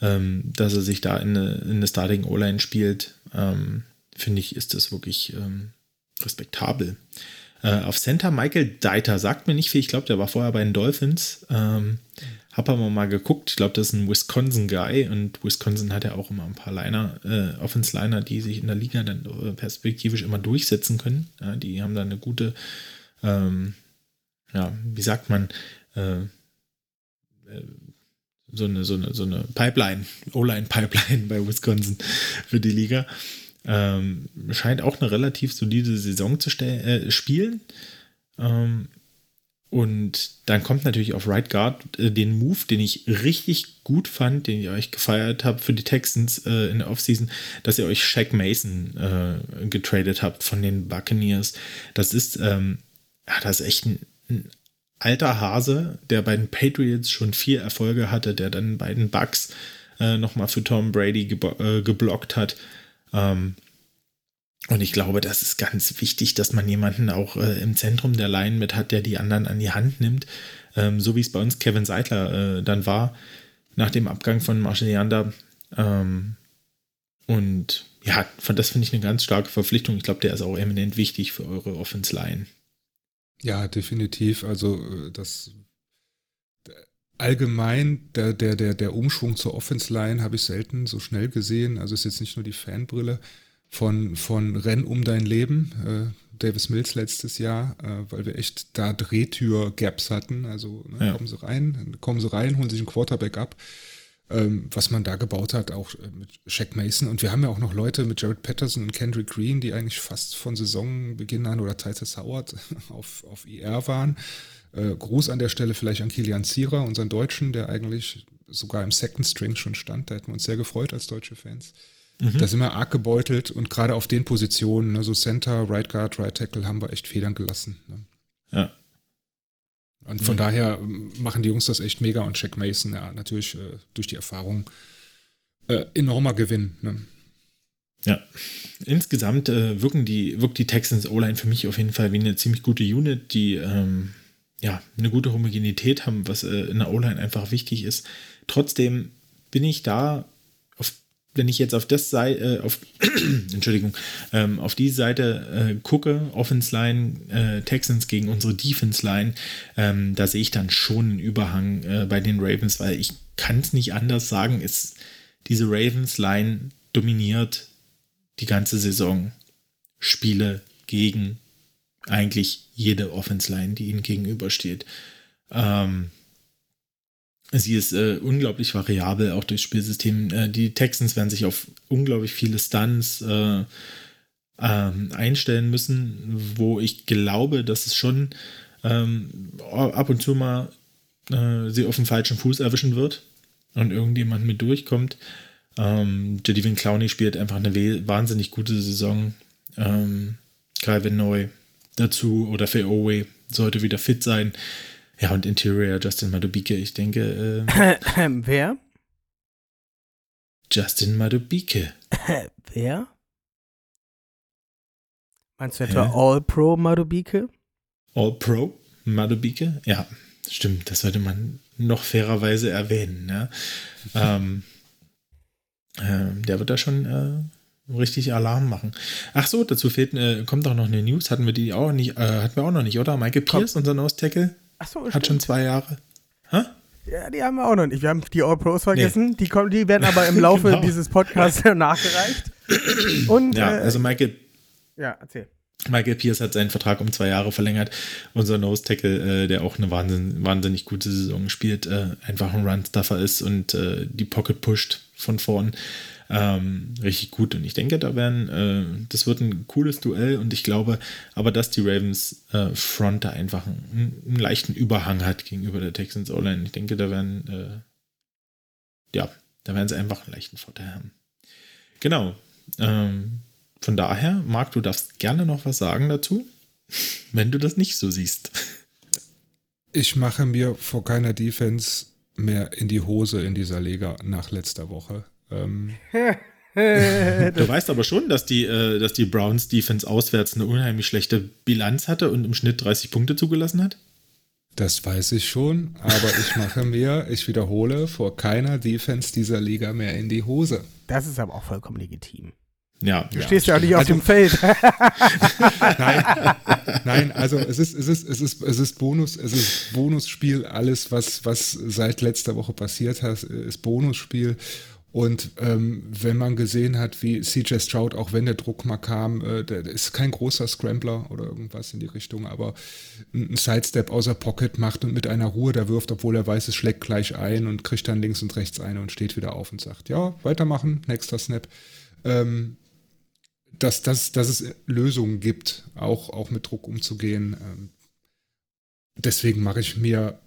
ähm, dass er sich da in eine, in eine Starting O-Line spielt, ähm, finde ich, ist das wirklich ähm, respektabel. Äh, auf Center Michael Deiter sagt mir nicht viel. Ich glaube, der war vorher bei den Dolphins. Ähm, hab aber mal geguckt. Ich glaube, das ist ein Wisconsin-Guy und Wisconsin hat ja auch immer ein paar Liner, äh, Offense-Liner, die sich in der Liga dann äh, perspektivisch immer durchsetzen können. Ja, die haben dann eine gute, ähm, ja, wie sagt man, äh, äh so eine, so eine, so eine Pipeline, O-Line-Pipeline bei Wisconsin für die Liga. Ähm, scheint auch eine relativ solide Saison zu äh, spielen. Ähm, und dann kommt natürlich auf Right Guard äh, den Move, den ich richtig gut fand, den ich euch gefeiert habe für die Texans äh, in der Offseason, dass ihr euch Shaq Mason äh, getradet habt von den Buccaneers. Das ist, ähm, ja, das ist echt ein, ein, alter Hase, der bei den Patriots schon vier Erfolge hatte, der dann bei den Bucks äh, nochmal für Tom Brady äh, geblockt hat. Ähm, und ich glaube, das ist ganz wichtig, dass man jemanden auch äh, im Zentrum der Line mit hat, der die anderen an die Hand nimmt. Ähm, so wie es bei uns Kevin Seidler äh, dann war, nach dem Abgang von Marshall Leander. Ähm, und ja, das finde ich eine ganz starke Verpflichtung. Ich glaube, der ist auch eminent wichtig für eure Offense Line. Ja, definitiv. Also äh, das allgemein der, der, der, Umschwung zur Offense Line habe ich selten so schnell gesehen. Also ist jetzt nicht nur die Fanbrille von, von Renn um dein Leben, äh, Davis Mills letztes Jahr, äh, weil wir echt da Drehtür-Gaps hatten. Also ne, ja. kommen sie rein, kommen sie rein, holen sich einen Quarterback ab. Ähm, was man da gebaut hat, auch äh, mit Shaq Mason. Und wir haben ja auch noch Leute mit Jared Patterson und Kendrick Green, die eigentlich fast von Saisonbeginn an oder Titus Howard auf, auf IR waren. Äh, Gruß an der Stelle vielleicht an Kilian Zierer, unseren Deutschen, der eigentlich sogar im Second String schon stand. Da hätten wir uns sehr gefreut als deutsche Fans. Mhm. Da sind wir arg gebeutelt und gerade auf den Positionen, also Center, Right Guard, Right Tackle, haben wir echt Federn gelassen. Ne? Ja. Und von mhm. daher ähm, machen die Jungs das echt mega und Jack Mason, ja, natürlich äh, durch die Erfahrung äh, enormer Gewinn. Ne? Ja, insgesamt äh, wirken die, wirkt die Texans O-Line für mich auf jeden Fall wie eine ziemlich gute Unit, die ähm, ja eine gute Homogenität haben, was äh, in der O-Line einfach wichtig ist. Trotzdem bin ich da wenn ich jetzt auf das Seite, äh, auf, Entschuldigung, ähm, auf die Seite äh, gucke, Offense Line, äh, Texans gegen unsere Defense Line, ähm, da sehe ich dann schon einen Überhang äh, bei den Ravens, weil ich kann es nicht anders sagen, ist, diese Ravens Line dominiert die ganze Saison Spiele gegen eigentlich jede Offense Line, die ihnen gegenübersteht. Ähm, Sie ist äh, unglaublich variabel, auch durchs Spielsystem. Äh, die Texans werden sich auf unglaublich viele Stunts äh, ähm, einstellen müssen, wo ich glaube, dass es schon ähm, ab und zu mal äh, sie auf dem falschen Fuß erwischen wird und irgendjemand mit durchkommt. Ähm, Jadivin Clowney spielt einfach eine wahnsinnig gute Saison. Ähm, Calvin Neu dazu oder Feowe sollte wieder fit sein. Ja, und Interior Justin Madubike, ich denke. Äh, Wer? Justin Madubike. Wer? Meinst du etwa All-Pro Madubike? All-Pro Madubike? Ja, stimmt. Das sollte man noch fairerweise erwähnen. Ja. ähm, äh, der wird da schon äh, richtig Alarm machen. Ach so, dazu fehlt, äh, kommt auch noch eine News. Hatten wir die auch nicht, äh, hatten wir auch noch nicht, oder? Michael Pierce, unser Nose-Tackle, Achso, hat schon zwei Jahre. Hä? Ja, die haben wir auch noch nicht. Wir haben die All-Pros vergessen. Nee. Die, kommen, die werden aber im Laufe genau. dieses Podcasts nachgereicht. Und, ja, äh, also Michael. Ja, erzähl. Michael Pierce hat seinen Vertrag um zwei Jahre verlängert. Unser Nose Tackle, äh, der auch eine wahnsinnig, wahnsinnig gute Saison spielt, äh, einfach ein Run-Stuffer ist und äh, die Pocket pusht von vorn ähm, richtig gut. Und ich denke, da werden, äh, das wird ein cooles Duell und ich glaube aber, dass die Ravens äh, Front da einfach einen, einen, leichten Überhang hat gegenüber der Texans O-Line. Ich denke, da werden, äh, ja, da werden sie einfach einen leichten Vorteil haben. Genau. Ähm, von daher, Marc, du darfst gerne noch was sagen dazu, wenn du das nicht so siehst. Ich mache mir vor keiner Defense mehr in die Hose in dieser Liga nach letzter Woche. Ähm. du weißt aber schon, dass die, äh, dass die Browns Defense auswärts eine unheimlich schlechte Bilanz hatte und im Schnitt 30 Punkte zugelassen hat? Das weiß ich schon, aber ich mache mir, ich wiederhole, vor keiner Defense dieser Liga mehr in die Hose. Das ist aber auch vollkommen legitim. Ja, du ja, stehst ja auch nicht auf also, dem Feld. nein, nein, also es ist, es ist, es ist, es ist Bonus, es ist Bonusspiel. Alles, was, was seit letzter Woche passiert hat, ist Bonusspiel. Und ähm, wenn man gesehen hat, wie CJ Stroud, auch wenn der Druck mal kam, äh, der, der, ist kein großer Scrambler oder irgendwas in die Richtung, aber ein Sidestep außer Pocket macht und mit einer Ruhe da wirft, obwohl er weiß, es schlägt gleich ein und kriegt dann links und rechts eine und steht wieder auf und sagt, ja, weitermachen, nächster Snap. Ähm, dass, dass, dass es Lösungen gibt, auch, auch mit Druck umzugehen. Ähm, deswegen mache ich mir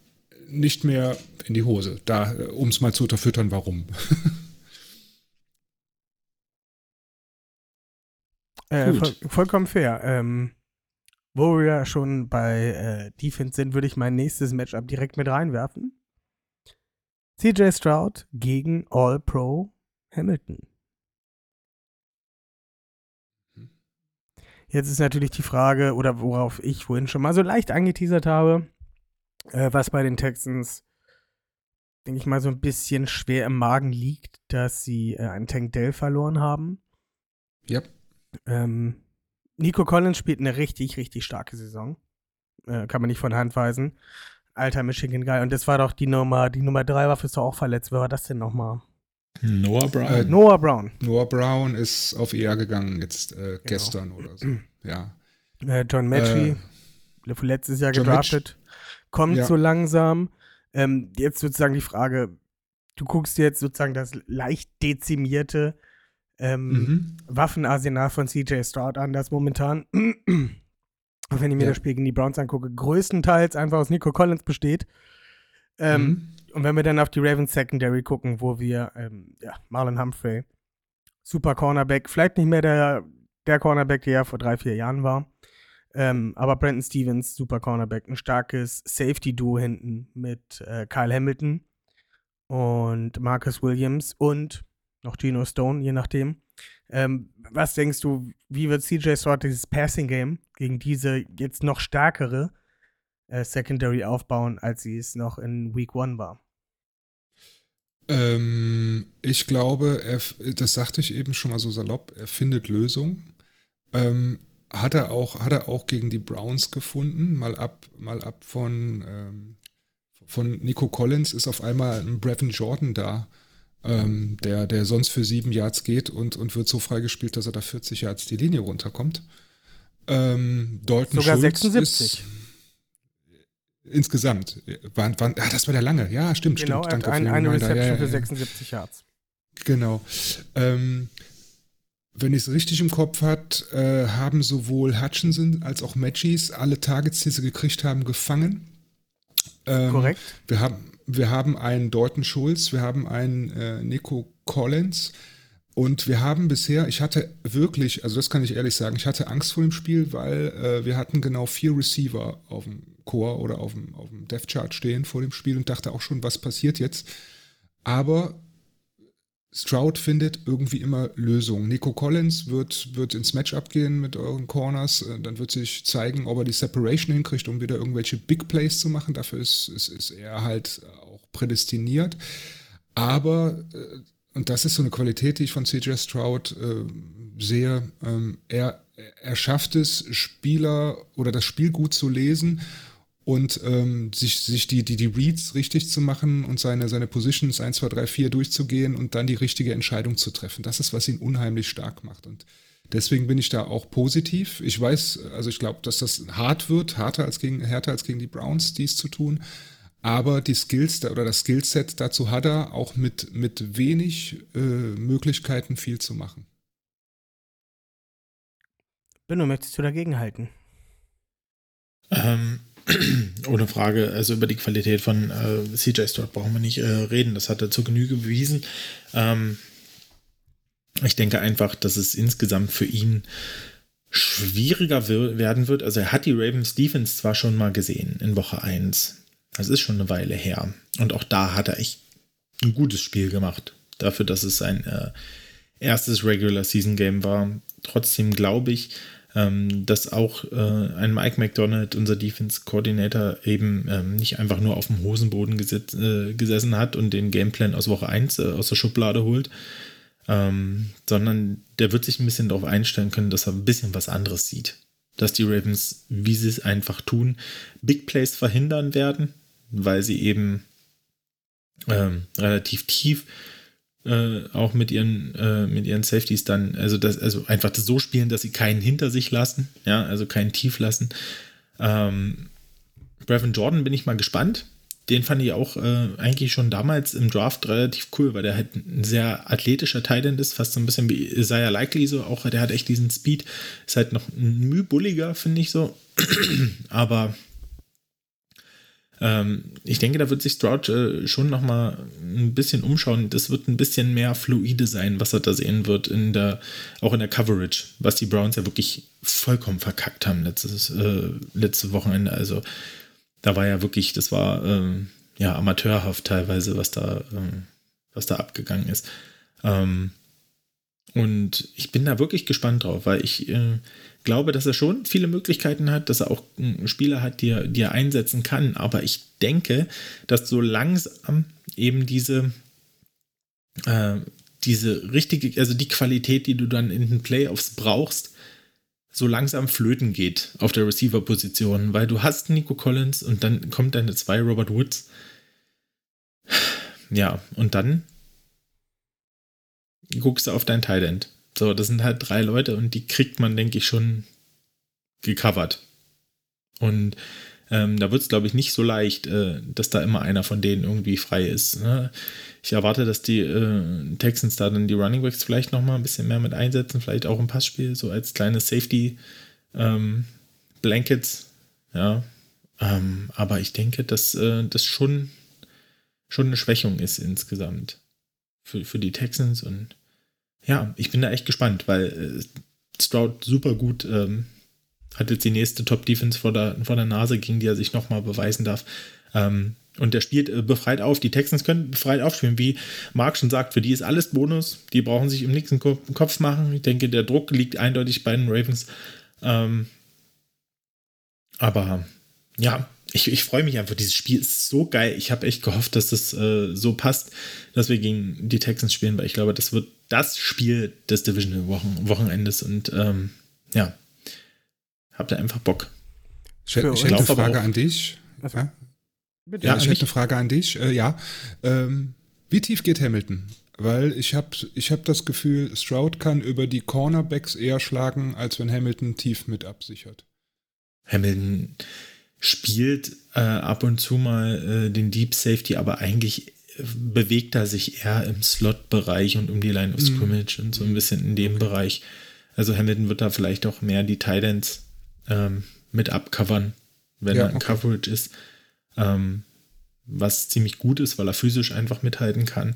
nicht mehr in die Hose, da, um es mal zu unterfüttern, warum. Äh, voll, vollkommen fair. Ähm, wo wir schon bei äh, Defense sind, würde ich mein nächstes Matchup direkt mit reinwerfen. CJ Stroud gegen All-Pro Hamilton. Jetzt ist natürlich die Frage, oder worauf ich vorhin schon mal so leicht angeteasert habe, äh, was bei den Texans, denke ich mal, so ein bisschen schwer im Magen liegt, dass sie äh, einen Tank Dell verloren haben. Ja. Ähm, Nico Collins spielt eine richtig, richtig starke Saison. Äh, kann man nicht von Hand weisen. Alter Michigan Guy. Und das war doch die Nummer, die Nummer 3 war fürs auch verletzt. Wer war das denn nochmal? Noah Brown. Äh, Noah Brown. Noah Brown ist auf ER gegangen, jetzt äh, genau. gestern oder so. Ja. Äh, John Matchy, äh, letztes Jahr gedraftet, kommt ja. so langsam. Ähm, jetzt sozusagen die Frage, du guckst jetzt sozusagen das leicht dezimierte ähm, mhm. Waffenarsenal von CJ Stroud an, das momentan, wenn ich mir ja. das Spiel gegen die Browns angucke, größtenteils einfach aus Nico Collins besteht. Ähm, mhm. Und wenn wir dann auf die Ravens Secondary gucken, wo wir, ähm, ja, Marlon Humphrey, super Cornerback, vielleicht nicht mehr der, der Cornerback, der ja vor drei, vier Jahren war. Ähm, aber Brandon Stevens, super Cornerback, ein starkes Safety-Duo hinten mit äh, Kyle Hamilton und Marcus Williams und noch Geno Stone, je nachdem. Ähm, was denkst du, wie wird CJ Stroud dieses Passing Game gegen diese jetzt noch stärkere äh, Secondary aufbauen, als sie es noch in Week One war? Ähm, ich glaube, er, das sagte ich eben schon mal so salopp, er findet Lösungen. Ähm, hat er auch, hat er auch gegen die Browns gefunden, mal ab, mal ab von, ähm, von Nico Collins ist auf einmal ein Brevin Jordan da, ähm, der, der sonst für sieben Yards geht und, und wird so freigespielt, dass er da 40 Yards die Linie runterkommt. Ähm, Dalton Sogar Schultz 76. Ist, insgesamt. Waren, waren, ah, das war der lange. Ja, stimmt, Genau, stimmt. Danke ein, für eine. Reception Ja, ja, für ja. 76 Yards. Genau. Ähm, wenn ich es richtig im Kopf hat, äh, haben sowohl Hutchinson als auch Matchies alle Targets, die sie gekriegt haben, gefangen. Ähm, Korrekt. Wir haben, wir haben einen Dalton Schulz, wir haben einen äh, Nico Collins und wir haben bisher, ich hatte wirklich, also das kann ich ehrlich sagen, ich hatte Angst vor dem Spiel, weil äh, wir hatten genau vier Receiver auf dem Core oder auf dem, auf dem Death Chart stehen vor dem Spiel und dachte auch schon, was passiert jetzt. Aber Stroud findet irgendwie immer Lösungen. Nico Collins wird, wird ins Matchup gehen mit euren Corners. Äh, Dann wird sich zeigen, ob er die Separation hinkriegt, um wieder irgendwelche Big Plays zu machen. Dafür ist, ist, ist er halt auch prädestiniert. Aber, äh, und das ist so eine Qualität, die ich von CJ Stroud äh, sehe, ähm, er, er schafft es, Spieler oder das Spiel gut zu lesen und ähm, sich, sich die, die, die Reads richtig zu machen und seine, seine Positions 1, 2, 3, 4 durchzugehen und dann die richtige Entscheidung zu treffen. Das ist, was ihn unheimlich stark macht. Und deswegen bin ich da auch positiv. Ich weiß, also ich glaube, dass das hart wird, härter als gegen, härter als gegen die Browns, dies zu tun. Aber die Skills da, oder das Skillset dazu hat er auch mit, mit wenig äh, Möglichkeiten viel zu machen. Benno, möchtest du dagegen halten? Ähm, ohne Frage, also über die Qualität von äh, CJ Stroud brauchen wir nicht äh, reden. Das hat er zur Genüge bewiesen. Ähm, ich denke einfach, dass es insgesamt für ihn schwieriger werden wird. Also er hat die Ravens Defense zwar schon mal gesehen in Woche 1. Das ist schon eine Weile her. Und auch da hat er echt ein gutes Spiel gemacht. Dafür, dass es sein äh, erstes Regular Season Game war. Trotzdem glaube ich, ähm, dass auch äh, ein Mike McDonald, unser Defense Coordinator, eben ähm, nicht einfach nur auf dem Hosenboden gesetz, äh, gesessen hat und den Gameplan aus Woche 1 äh, aus der Schublade holt, ähm, sondern der wird sich ein bisschen darauf einstellen können, dass er ein bisschen was anderes sieht. Dass die Ravens, wie sie es einfach tun, Big Plays verhindern werden, weil sie eben ähm, relativ tief äh, auch mit ihren, äh, mit ihren Safeties dann, also das, also einfach das so spielen, dass sie keinen hinter sich lassen, ja, also keinen tief lassen. Ähm, Brevin Jordan bin ich mal gespannt. Den fand ich auch äh, eigentlich schon damals im Draft relativ cool, weil der halt ein sehr athletischer Titan ist, fast so ein bisschen wie Isaiah Likely, so auch, der hat echt diesen Speed, ist halt noch ein Mühe bulliger, finde ich so. Aber ich denke, da wird sich Stroud äh, schon noch mal ein bisschen umschauen. Das wird ein bisschen mehr fluide sein, was er da sehen wird, in der, auch in der Coverage, was die Browns ja wirklich vollkommen verkackt haben letztes, äh, letzte Wochenende. Also da war ja wirklich, das war ähm, ja amateurhaft teilweise, was da, ähm, was da abgegangen ist. Ähm, und ich bin da wirklich gespannt drauf, weil ich äh, glaube, dass er schon viele Möglichkeiten hat, dass er auch Spieler hat, die er, die er einsetzen kann. Aber ich denke, dass so langsam eben diese, äh, diese richtige, also die Qualität, die du dann in den Playoffs brauchst, so langsam flöten geht auf der Receiver-Position, weil du hast Nico Collins und dann kommt deine zwei Robert Woods. Ja, und dann guckst du auf dein Tight End. So, das sind halt drei Leute und die kriegt man, denke ich, schon gecovert. Und ähm, da wird es, glaube ich, nicht so leicht, äh, dass da immer einer von denen irgendwie frei ist. Ne? Ich erwarte, dass die äh, Texans da dann die Running Backs vielleicht noch mal ein bisschen mehr mit einsetzen, vielleicht auch im Passspiel, so als kleine Safety ähm, Blankets. Ja, ähm, aber ich denke, dass äh, das schon, schon eine Schwächung ist insgesamt für, für die Texans und ja, ich bin da echt gespannt, weil äh, Stroud super gut ähm, hat jetzt die nächste Top-Defense vor der, vor der Nase, gegen die er sich nochmal beweisen darf. Ähm, und der spielt äh, befreit auf. Die Texans können befreit aufspielen. Wie Marc schon sagt, für die ist alles Bonus. Die brauchen sich im nächsten Kopf machen. Ich denke, der Druck liegt eindeutig bei den Ravens. Ähm, aber ja, ich, ich freue mich einfach. Dieses Spiel ist so geil. Ich habe echt gehofft, dass das äh, so passt, dass wir gegen die Texans spielen, weil ich glaube, das wird das Spiel des Division-Wochenendes und ähm, ja, habt ihr einfach Bock. Ich, hätte- ich hätte eine Frage Also an dich. Achso. Ja, Bitte. ja, Ja, ich hätte eine Frage an dich. Äh, ja, ähm, wie tief geht Hamilton? Weil ich habe ich hab das Gefühl, Stroud kann über die Cornerbacks eher schlagen, als wenn Hamilton tief mit absichert. Hamilton spielt äh, ab und zu mal äh, den Deep Safety, aber eigentlich bewegt er sich eher im Slot-Bereich und um die Line of Mhm. Scrimmage und so ein bisschen in dem Bereich. Also Hamilton wird da vielleicht auch mehr die Titans ähm, mit abcovern, wenn Ja, er in okay. Coverage ist. Ähm, was ziemlich gut ist, weil er physisch einfach mithalten kann.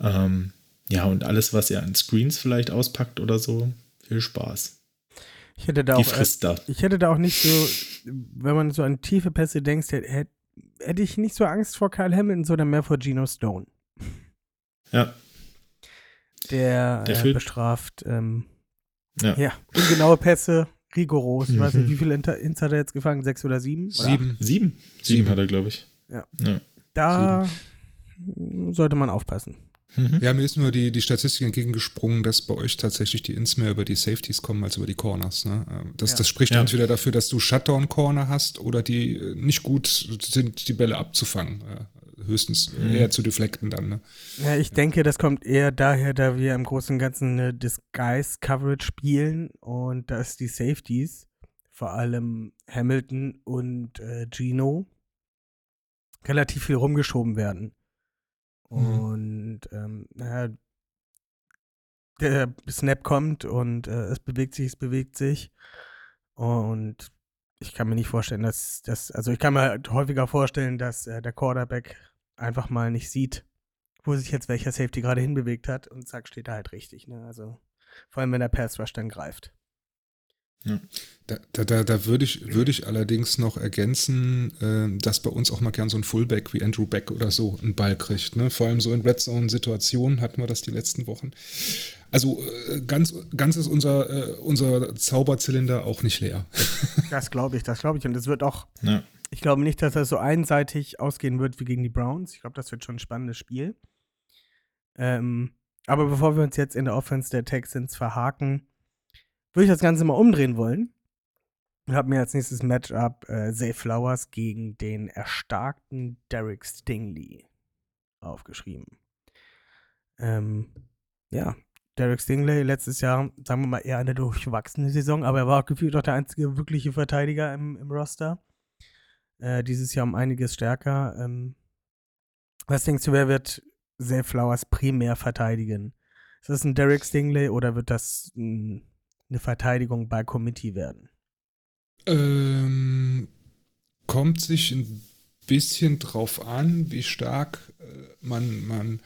Ähm, ja, und alles, was er an Screens vielleicht auspackt oder so, viel Spaß. Ich hätte da Die auch, äh, frisst ich hätte da auch nicht so, wenn man so an tiefe Pässe denkt, hätte, hätte ich nicht so Angst vor Kyle Hamilton, sondern mehr vor Geno Stone. Ja, Der, Der äh, bestraft, ähm, ja. ja, ungenaue Pässe, rigoros. Ich weiß nicht, wie viele Inter Ins hat er jetzt gefangen? Sechs oder sieben? Oder Sieben. Sieben. Sieben Sieben. hat er, glaube ich. Ja. ja. Da sollte man aufpassen. Mhm. Ja, mir ist nur die, die Statistik entgegengesprungen, dass bei euch tatsächlich die Ins mehr über die Safeties kommen als über die Corners. Ne? Ähm, Das, Ja. das spricht Ja. entweder dafür, dass du Shutdown-Corner hast oder die äh, nicht gut sind, die Bälle abzufangen. Äh, Höchstens Mhm. eher zu deflekten dann. Ne? Ja, ich denke, das kommt eher daher, da wir im Großen und Ganzen eine Disguise-Coverage spielen und dass die Safeties, vor allem Hamilton und äh, Gino, relativ viel rumgeschoben werden. Mhm. Und ähm, naja, der Snap kommt und äh, es bewegt sich, es bewegt sich. Und ich kann mir nicht vorstellen, dass das, also ich kann mir halt häufiger vorstellen, dass äh, der Quarterback einfach mal nicht sieht, wo sich jetzt welcher Safety gerade hinbewegt hat und zack, steht er halt richtig. Ne? Also vor allem, wenn der Pass Rush dann greift. Da, da, da, da würde ich, würde ich allerdings noch ergänzen, äh, dass bei uns auch mal gern so ein Fullback wie Andrew Beck oder so einen Ball kriegt. Ne? Vor allem so in Red Zone-Situationen hatten wir das die letzten Wochen. Also äh, ganz, ganz ist unser, äh, unser Zauberzylinder auch nicht leer. Das glaube ich, das glaube ich. Und es wird auch, Ja. ich glaube nicht, dass das so einseitig ausgehen wird wie gegen die Browns. Ich glaube, das wird schon ein spannendes Spiel. Ähm, aber bevor wir uns jetzt in der Offense der Texans verhaken, würde ich das Ganze mal umdrehen wollen. Ich habe mir als nächstes Matchup äh, Zay Flowers gegen den erstarkten Derek Stingley aufgeschrieben. Ähm, ja, Derek Stingley letztes Jahr, sagen wir mal, eher eine durchwachsene Saison, aber er war auch gefühlt auch der einzige wirkliche Verteidiger im, im Roster. Äh, dieses Jahr um einiges stärker. Ähm, was denkst du, wer wird Zay Flowers primär verteidigen? Ist das ein Derek Stingley oder wird das ein, eine Verteidigung bei Committee werden? Ähm, kommt sich ein bisschen drauf an, wie stark äh, man, man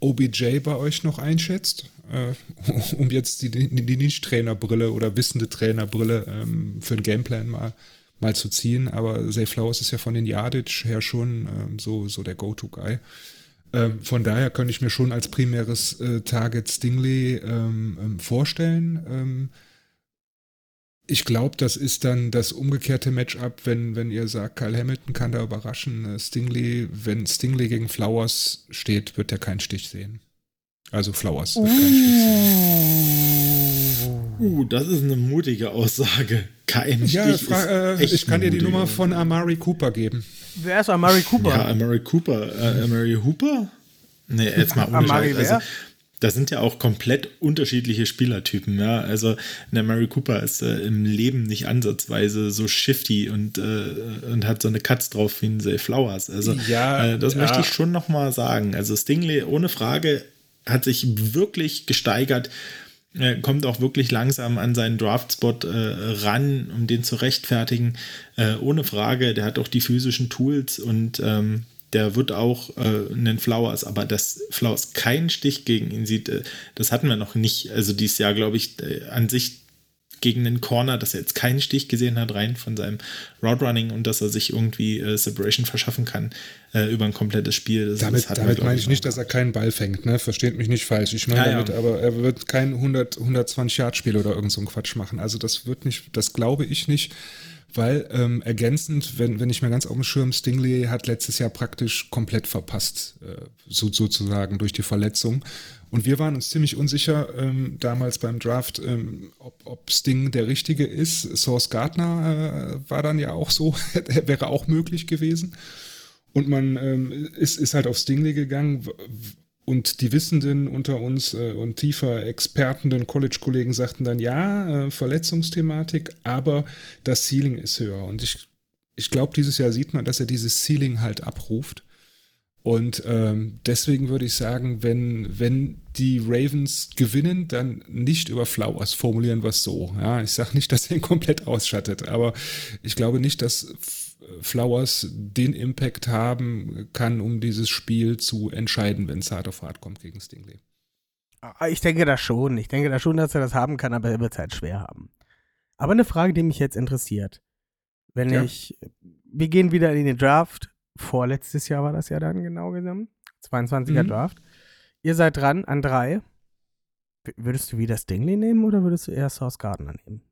OBJ bei euch noch einschätzt, äh, um jetzt die, die, Nicht-Trainerbrille oder wissende Trainerbrille ähm, für den Gameplan mal, mal zu ziehen. Aber Zay Flowers ist ja von den Yardage her schon ähm, so, so der Go-To-Guy. Ähm, von daher könnte ich mir schon als primäres äh, Target Stingley ähm, ähm, vorstellen. Ähm, ich glaube, das ist dann das umgekehrte Matchup, wenn, wenn ihr sagt, Kyle Hamilton kann da überraschen. Äh, Stingley, wenn Stingley gegen Flowers steht, wird er keinen Stich sehen. Also Flowers wird keinen Stich sehen. Uh, das ist eine mutige Aussage. Kein Ja, Stich ist äh, ich kann dir die Nummer von Amari Cooper geben. Wer ist Amari Cooper? Ja, Amari Cooper. Äh, Amari Hooper? Nee, jetzt mal ohne Amari Scheiß. wer? Also, das sind ja auch komplett unterschiedliche Spielertypen, ja. Also der Mary Cooper ist äh, im Leben nicht ansatzweise so shifty und, äh, und hat so eine Katz drauf wie ein Zay Flowers. Also Ja, äh, das ja. möchte ich schon nochmal sagen. Also Stingley ohne Frage hat sich wirklich gesteigert. Er kommt auch wirklich langsam an seinen Draftspot äh, ran, um den zu rechtfertigen. Äh, ohne Frage, der hat auch die physischen Tools und ähm, der wird auch äh, einen Flowers, aber dass Flowers keinen Stich gegen ihn sieht, äh, das hatten wir noch nicht. Also dieses Jahr, glaube ich, äh, an sich gegen den Corner, dass er jetzt keinen Stich gesehen hat, rein von seinem Route Running und dass er sich irgendwie äh, Separation verschaffen kann äh, über ein komplettes Spiel. Das, Damit, das damit meine ich nicht, dass er keinen Ball fängt, ne? Versteht mich nicht falsch. Ich meine Ja, ja. damit, aber er wird kein 100, 120 Yard Spiel oder irgend so ein Quatsch machen. Also das wird nicht, das glaube ich nicht. weil ähm, ergänzend, wenn, wenn ich mir ganz auf dem Schirm, Stingley hat letztes Jahr praktisch komplett verpasst, äh, so, sozusagen durch die Verletzung. Und wir waren uns ziemlich unsicher ähm, damals beim Draft, ähm, ob, ob Sting der richtige ist. Source Gardner äh, war dann ja auch so, wäre auch möglich gewesen. Und man ähm, ist, ist halt auf Stingley gegangen und die Wissenden unter uns äh, und tiefer expertenden College-Kollegen sagten dann, ja, äh, Verletzungsthematik, aber das Ceiling ist höher. Und ich, ich glaube, dieses Jahr sieht man, dass er dieses Ceiling halt abruft. Und ähm, deswegen würde ich sagen, wenn, wenn die Ravens gewinnen, dann nicht über Flowers formulieren wir es so. Ja, ich sage nicht, dass er ihn komplett ausschattet, aber ich glaube nicht, dass Flowers den Impact haben kann, um dieses Spiel zu entscheiden, wenn es hart auf hart kommt gegen Stingley. Ah, ich denke das schon. Ich denke da schon, dass er das haben kann, aber er wird es halt schwer haben. Aber eine Frage, die mich jetzt interessiert. Wenn ja. ich, wir gehen wieder in den Draft vorletztes Jahr war das ja dann genau genommen. 22er mhm. Draft. Ihr seid dran an drei. Würdest du wieder Stingley nehmen oder würdest du eher Source Gardner nehmen?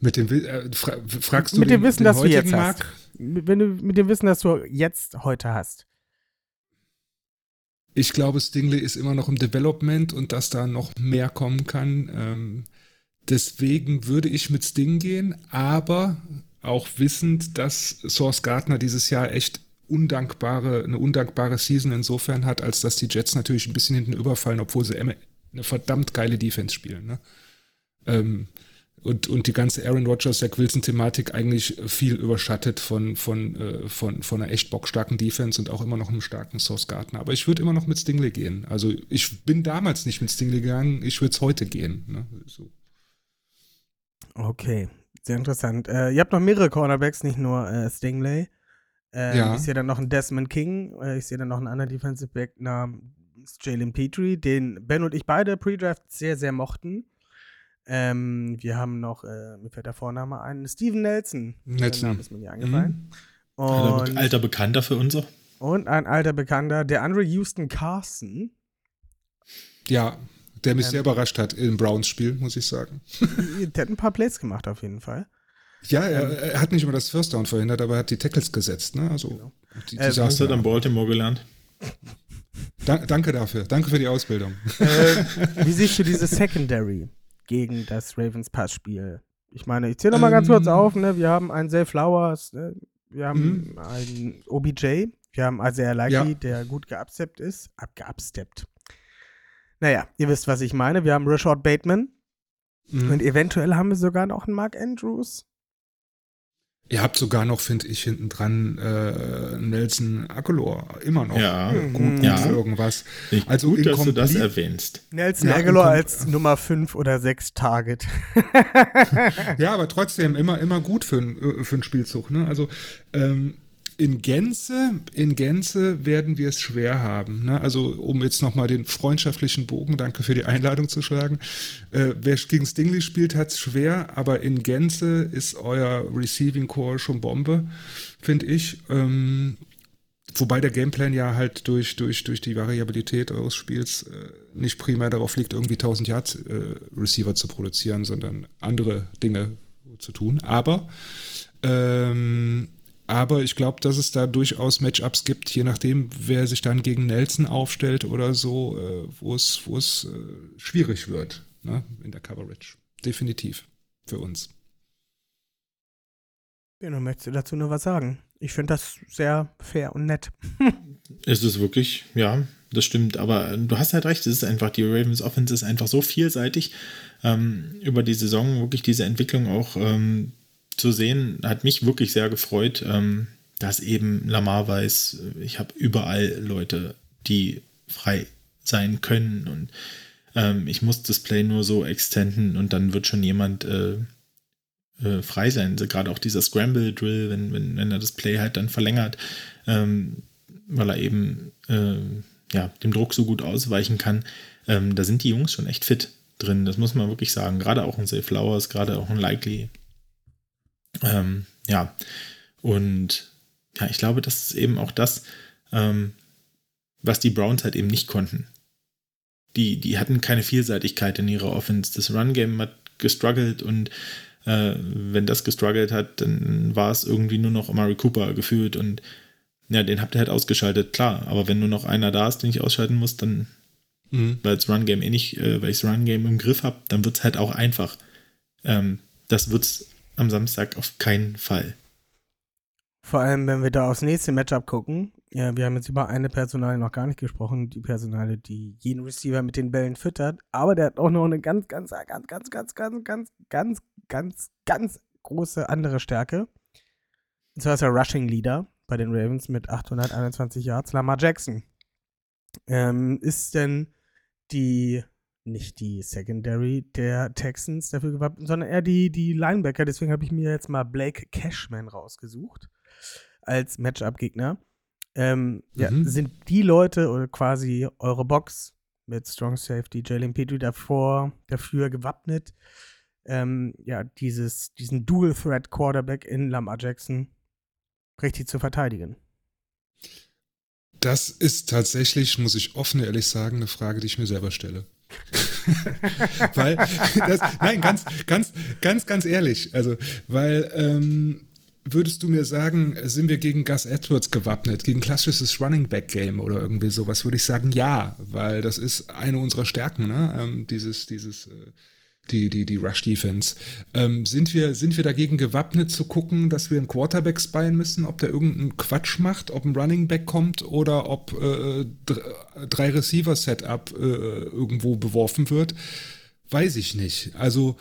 Mit dem äh, fra fragst du mit dem den, Wissen, den das du jetzt Mark? hast. Wenn du, mit dem Wissen, das du jetzt heute hast. Ich glaube, Stingley ist immer noch im Development und dass da noch mehr kommen kann. Ähm, deswegen würde ich mit Sting gehen, aber auch wissend, dass Source Gardner dieses Jahr echt undankbare, eine undankbare Season insofern hat, als dass die Jets natürlich ein bisschen hinten überfallen, obwohl sie eine verdammt geile Defense spielen. Ne? Ähm, und, und die ganze Aaron Rodgers, Zach Wilson-Thematik eigentlich viel überschattet von, von, äh, von, von einer echt bockstarken Defense und auch immer noch einem starken Source Gardner. Aber ich würde immer noch mit Stingley gehen. Also ich bin damals nicht mit Stingley gegangen, ich würde es heute gehen. Ne? So. Okay, sehr interessant. Äh, ihr habt noch mehrere Cornerbacks, nicht nur äh, Stingley. Ähm, ja. Ich sehe dann noch einen Desmond King. Äh, ich sehe dann noch einen anderen Defensive Back namens Jalen Petrie, den Ben und ich beide Pre-Draft sehr, sehr mochten. Ähm, wir haben noch, äh, mir fällt der Vorname ein, Steven Nelson. Nelson. ist mir nie eingefallen. Mhm. Und, alter Bekannter für uns. Und ein alter Bekannter, der Andre Houston Carson. Ja, der mich ähm, sehr überrascht hat im Browns-Spiel, muss ich sagen. Der hat ein paar Plays gemacht auf jeden Fall. Ja, er, ähm, er, hat nicht immer das First Down verhindert, aber er hat die Tackles gesetzt. Ne? Also, genau. die, die äh, hast du dann Baltimore gelernt? Da, danke dafür. Danke für die Ausbildung. Äh, wie siehst du diese Secondary gegen das Ravens Pass-Spiel? Ich meine, ich zähle noch mal ähm, ganz kurz ähm. auf. Ne? Wir haben einen Zay Flowers, ne? wir haben mhm. einen OBJ, wir haben Isaiah Likely, ja. der gut geabsteppt ist. Abgeabsteppt. Naja, ihr wisst, was ich meine. Wir haben Rashad Bateman. Mhm. Und eventuell haben wir sogar noch einen Mark Andrews. Ihr habt sogar noch, finde ich, hinten dran äh, Nelson Aguilar immer noch ja, gut ja. irgendwas. Ich, also gut, dass du das erwähnst. Nelson ja, Aguilar als Nummer 5 oder 6 Target. ja, aber trotzdem immer, immer gut für, äh, für einen Spielzug. Ne? Also ähm, in Gänze, in Gänze werden wir es schwer haben. Ne? Also um jetzt nochmal den freundschaftlichen Bogen, danke für die Einladung zu schlagen. Äh, wer gegen Stingley spielt, hat es schwer, aber in Gänze ist euer Receiving Core schon Bombe, finde ich. Ähm, wobei der Gameplan ja halt durch, durch, durch die Variabilität eures Spiels äh, nicht primär darauf liegt, irgendwie 1000 Yards äh, Receiver zu produzieren, sondern andere Dinge zu tun. Aber ähm, aber ich glaube, dass es da durchaus Matchups gibt, je nachdem, wer sich dann gegen Nelson aufstellt oder so, äh, wo es, wo es äh, schwierig wird ne, in der Coverage. Definitiv für uns. Genau, möchtest du dazu nur was sagen? Ich finde das sehr fair und nett. ist es wirklich, ja, das stimmt. Aber du hast halt recht, es ist einfach, die Ravens Offense ist einfach so vielseitig ähm, über die Saison, wirklich diese Entwicklung auch ähm, zu sehen, hat mich wirklich sehr gefreut, ähm, dass eben Lamar weiß, ich habe überall Leute, die frei sein können und ähm, ich muss das Play nur so extenden und dann wird schon jemand äh, äh, frei sein. Also gerade auch dieser Scramble Drill, wenn, wenn, wenn er das Play halt dann verlängert, ähm, weil er eben äh, ja, dem Druck so gut ausweichen kann, ähm, da sind die Jungs schon echt fit drin. Das muss man wirklich sagen. Gerade auch ein Safe Flowers, gerade auch ein Likely. Ähm, ja, und ja, ich glaube, das ist eben auch das, ähm, was die Browns halt eben nicht konnten. Die, die hatten keine Vielseitigkeit in ihrer Offense. Das Run-Game hat gestruggelt und Äh, wenn das gestruggelt hat, dann war es irgendwie nur noch Amari Cooper gefühlt und ja, den habt ihr halt ausgeschaltet, klar. Aber wenn nur noch einer da ist, den ich ausschalten muss, dann, mhm. weil das Run-Game eh nicht, äh, weil ich das Run-Game im Griff habe, dann wird es halt auch einfach. Ähm, das es am Samstag auf keinen Fall. Vor allem, wenn wir da aufs nächste Matchup gucken. Ja, wir haben jetzt über eine Personale noch gar nicht gesprochen. Die Personale, die jeden Receiver mit den Bällen füttert. Aber der hat auch noch eine ganz, ganz, ganz, ganz, ganz, ganz, ganz, ganz, ganz, ganz große andere Stärke. Und zwar ist er Rushing Leader bei den Ravens mit 821 Yards. Lamar Jackson. Ähm, ist denn die nicht die Secondary der Texans dafür gewappnet, sondern eher die, die Linebacker. Deswegen habe ich mir jetzt mal Blake Cashman rausgesucht als Matchup-Gegner. Ähm, mhm. ja, sind die Leute oder quasi eure Box mit Strong Safety, Jalen Petrie davor, dafür gewappnet, ähm, ja, dieses, diesen Dual-Threat-Quarterback in Lamar Jackson richtig zu verteidigen? Das ist tatsächlich, muss ich offen ehrlich sagen, eine Frage, die ich mir selber stelle. weil, das, nein, ganz, ganz, ganz, ganz ehrlich. Also, weil, ähm, würdest du mir sagen, sind wir gegen Gus Edwards gewappnet, gegen klassisches Running Back Game oder irgendwie sowas? Würde ich sagen, ja, weil das ist eine unserer Stärken, ne? Ähm, dieses, dieses, äh, die, die, die Rush Defense. Ähm, sind, wir, sind wir dagegen gewappnet zu gucken, dass wir einen Quarterback spyen müssen, ob der irgendeinen Quatsch macht, ob ein Running Back kommt oder ob äh, drei Receiver Setup äh, irgendwo beworfen wird? Weiß ich nicht. Also,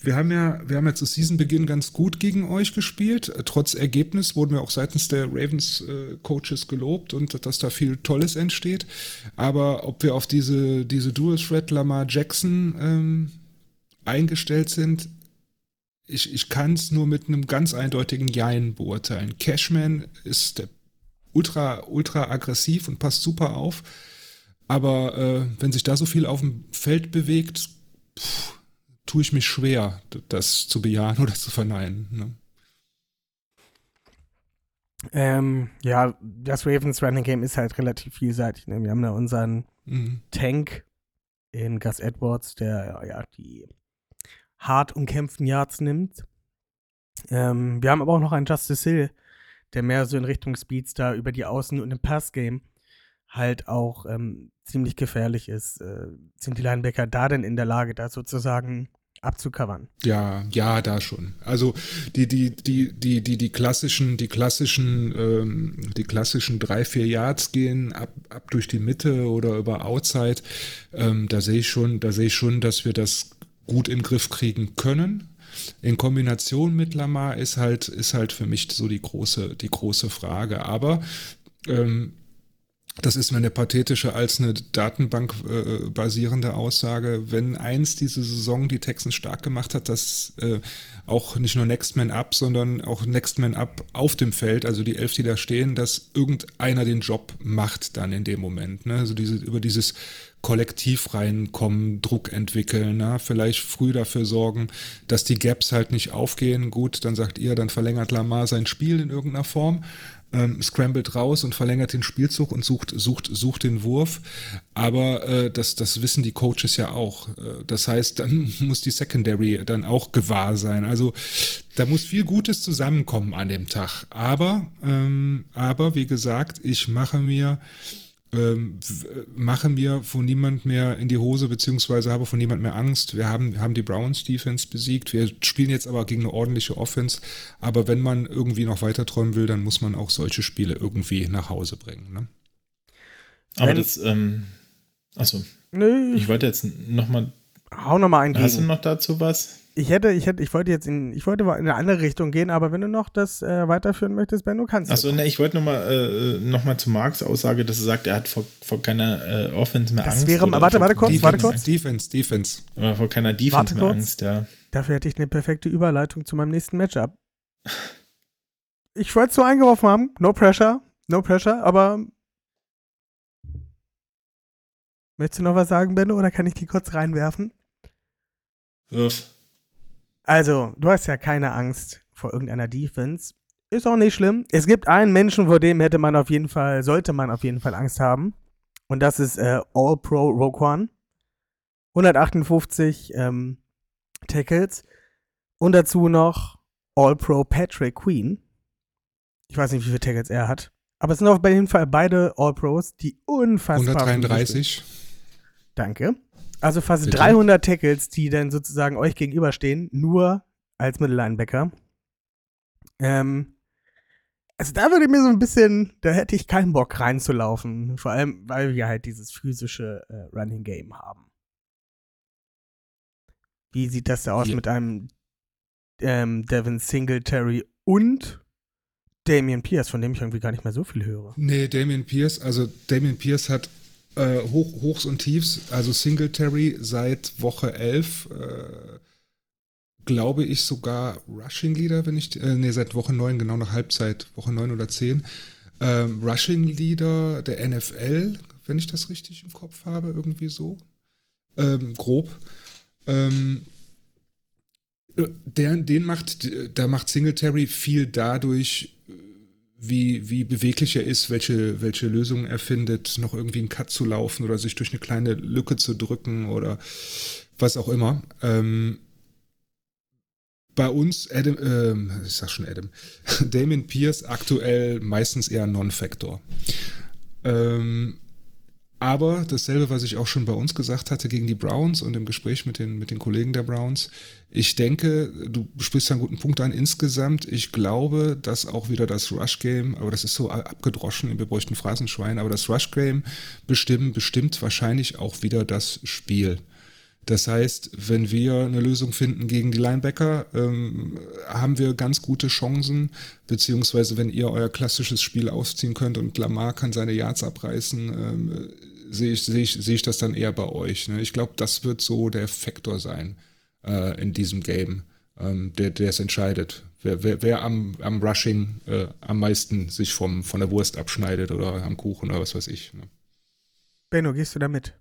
wir haben ja, wir haben ja zu Seasonbeginn ganz gut gegen euch gespielt. Trotz Ergebnis wurden wir auch seitens der Ravens äh, Coaches gelobt und dass da viel Tolles entsteht. Aber ob wir auf diese, diese Dual Threat Lamar Jackson ähm, eingestellt sind, ich, ich kann es nur mit einem ganz eindeutigen Jein beurteilen. Cashman ist ultra, ultra aggressiv und passt super auf. Aber äh, wenn sich da so viel auf dem Feld bewegt, pff, tue ich mich schwer, das zu bejahen oder zu verneinen. Ne? Ähm, ja, das Ravens Running Game ist halt relativ vielseitig. Ne? Wir haben da unseren mhm. Tank in Gus Edwards, der ja die hart umkämpften Yards nimmt. Ähm, wir haben aber auch noch einen Justice Hill, der mehr so in Richtung Speedstar über die Außen- und im Passgame halt auch ähm, ziemlich gefährlich ist. Äh, sind die Linebacker da denn in der Lage, da sozusagen abzucovern? Ja, ja, da schon. Also die, die, die, die, die, die klassischen, die klassischen, ähm, die klassischen drei, vier Yards gehen ab, ab durch die Mitte oder über Outside. Ähm, da sehe ich schon, da sehe ich schon, dass wir das gut in den Griff kriegen können. In Kombination mit Lamar ist halt, ist halt für mich so die große, die große Frage. Aber ähm, das ist eine pathetische als eine Datenbank äh, basierende Aussage. Wenn eins diese Saison die Texans stark gemacht hat, dass äh, auch nicht nur Next Man Up, sondern auch Next Man Up auf dem Feld, also die elf, die da stehen, dass irgendeiner den Job macht dann in dem Moment. Ne? Also diese, über dieses Kollektiv reinkommen, Druck entwickeln, na, vielleicht früh dafür sorgen, dass die Gaps halt nicht aufgehen. Gut, dann sagt ihr, dann verlängert Lamar sein Spiel in irgendeiner Form ähm, scrambled raus und verlängert den Spielzug und sucht, sucht, sucht den Wurf. Aber äh, das, das wissen die Coaches ja auch. Äh, das heißt, dann muss die Secondary dann auch gewahr sein. Also da muss viel Gutes zusammenkommen an dem Tag. Aber, ähm, aber wie gesagt, ich mache mir ähm, mache mir von niemand mehr in die Hose, beziehungsweise habe von niemand mehr Angst. Wir haben, haben die Browns Defense besiegt. Wir spielen jetzt aber gegen eine ordentliche Offense. Aber wenn man irgendwie noch weiter träumen will, dann muss man auch solche Spiele irgendwie nach Hause bringen. Ne? Aber wenn, das, ähm, achso. Nö. Ich wollte jetzt nochmal. Hau nochmal ein. Hast du noch dazu was? Ich hätte, ich hätte, ich wollte jetzt in, ich wollte in eine andere Richtung gehen, aber wenn du noch das äh, weiterführen möchtest, Ben, du kannst. Achso, ne, ich wollte nochmal äh, noch mal zu Marks Aussage, dass er sagt, er hat vor, vor keiner äh, Offense mehr das Angst. Wäre, warte, warte kurz, Defense, warte kurz. Defense, Defense. Aber vor keiner Defense warte mehr kurz. Angst, ja. Dafür hätte ich eine perfekte Überleitung zu meinem nächsten Matchup. Ich wollte es so eingeworfen haben, no pressure, no pressure, aber Möchtest du noch was sagen, Benno, oder kann ich die kurz reinwerfen? Wirf. Also, du hast ja keine Angst vor irgendeiner Defense. Ist auch nicht schlimm. Es gibt einen Menschen, vor dem hätte man auf jeden Fall, sollte man auf jeden Fall Angst haben. Und das ist äh, All-Pro Roquan. 158 ähm, Tackles. Und dazu noch All-Pro Patrick Queen. Ich weiß nicht, wie viele Tackles er hat. Aber es sind auf jeden Fall beide All-Pros, die unfassbar. 133. Danke. Also fast Bitte? 300 Tackles, die dann sozusagen euch gegenüberstehen, nur als Mittellinebacker. Ähm, also da würde mir so ein bisschen, da hätte ich keinen Bock reinzulaufen. Vor allem, weil wir halt dieses physische äh, Running Game haben. Wie sieht das da aus Ja. mit einem ähm, Devin Singletary und Damian Pierce, von dem ich irgendwie gar nicht mehr so viel höre? Nee, Damian Pierce, also Damian Pierce hat äh, Hoch, Hochs und Tiefs, also Singletary seit Woche 11, äh, glaube ich sogar Rushing Leader, wenn ich, äh, nee, seit Woche 9, genau nach Halbzeit, Woche 9 oder 10. Ähm, Rushing Leader der NFL, wenn ich das richtig im Kopf habe, irgendwie so. Ähm, grob. Ähm, äh, der, den macht, da macht Singletary viel dadurch, wie, wie beweglich er ist, welche, welche Lösungen er findet, noch irgendwie einen Cut zu laufen oder sich durch eine kleine Lücke zu drücken oder was auch immer. Ähm, bei uns, Adam, ähm, ich sag schon Adam, Damien Pierce aktuell meistens eher Non-Factor. Ähm, aber dasselbe, was ich auch schon bei uns gesagt hatte gegen die Browns und im Gespräch mit den, mit den Kollegen der Browns. Ich denke, du sprichst einen guten Punkt an insgesamt. Ich glaube, dass auch wieder das Rush-Game, aber das ist so abgedroschen, wir bräuchten Phrasenschwein, aber das Rush-Game bestimmen, bestimmt wahrscheinlich auch wieder das Spiel. Das heißt, wenn wir eine Lösung finden gegen die Linebacker, ähm, haben wir ganz gute Chancen, beziehungsweise wenn ihr euer klassisches Spiel ausziehen könnt und Lamar kann seine Yards abreißen, ähm, sehe ich, sehe ich, sehe ich das dann eher bei euch. Ne? Ich glaube, das wird so der Faktor sein äh, in diesem Game, ähm, der, der es entscheidet. Wer, wer, wer am, am Rushing äh, am meisten sich vom, von der Wurst abschneidet oder am Kuchen oder was weiß ich. Ne? Benno, gehst du da mit?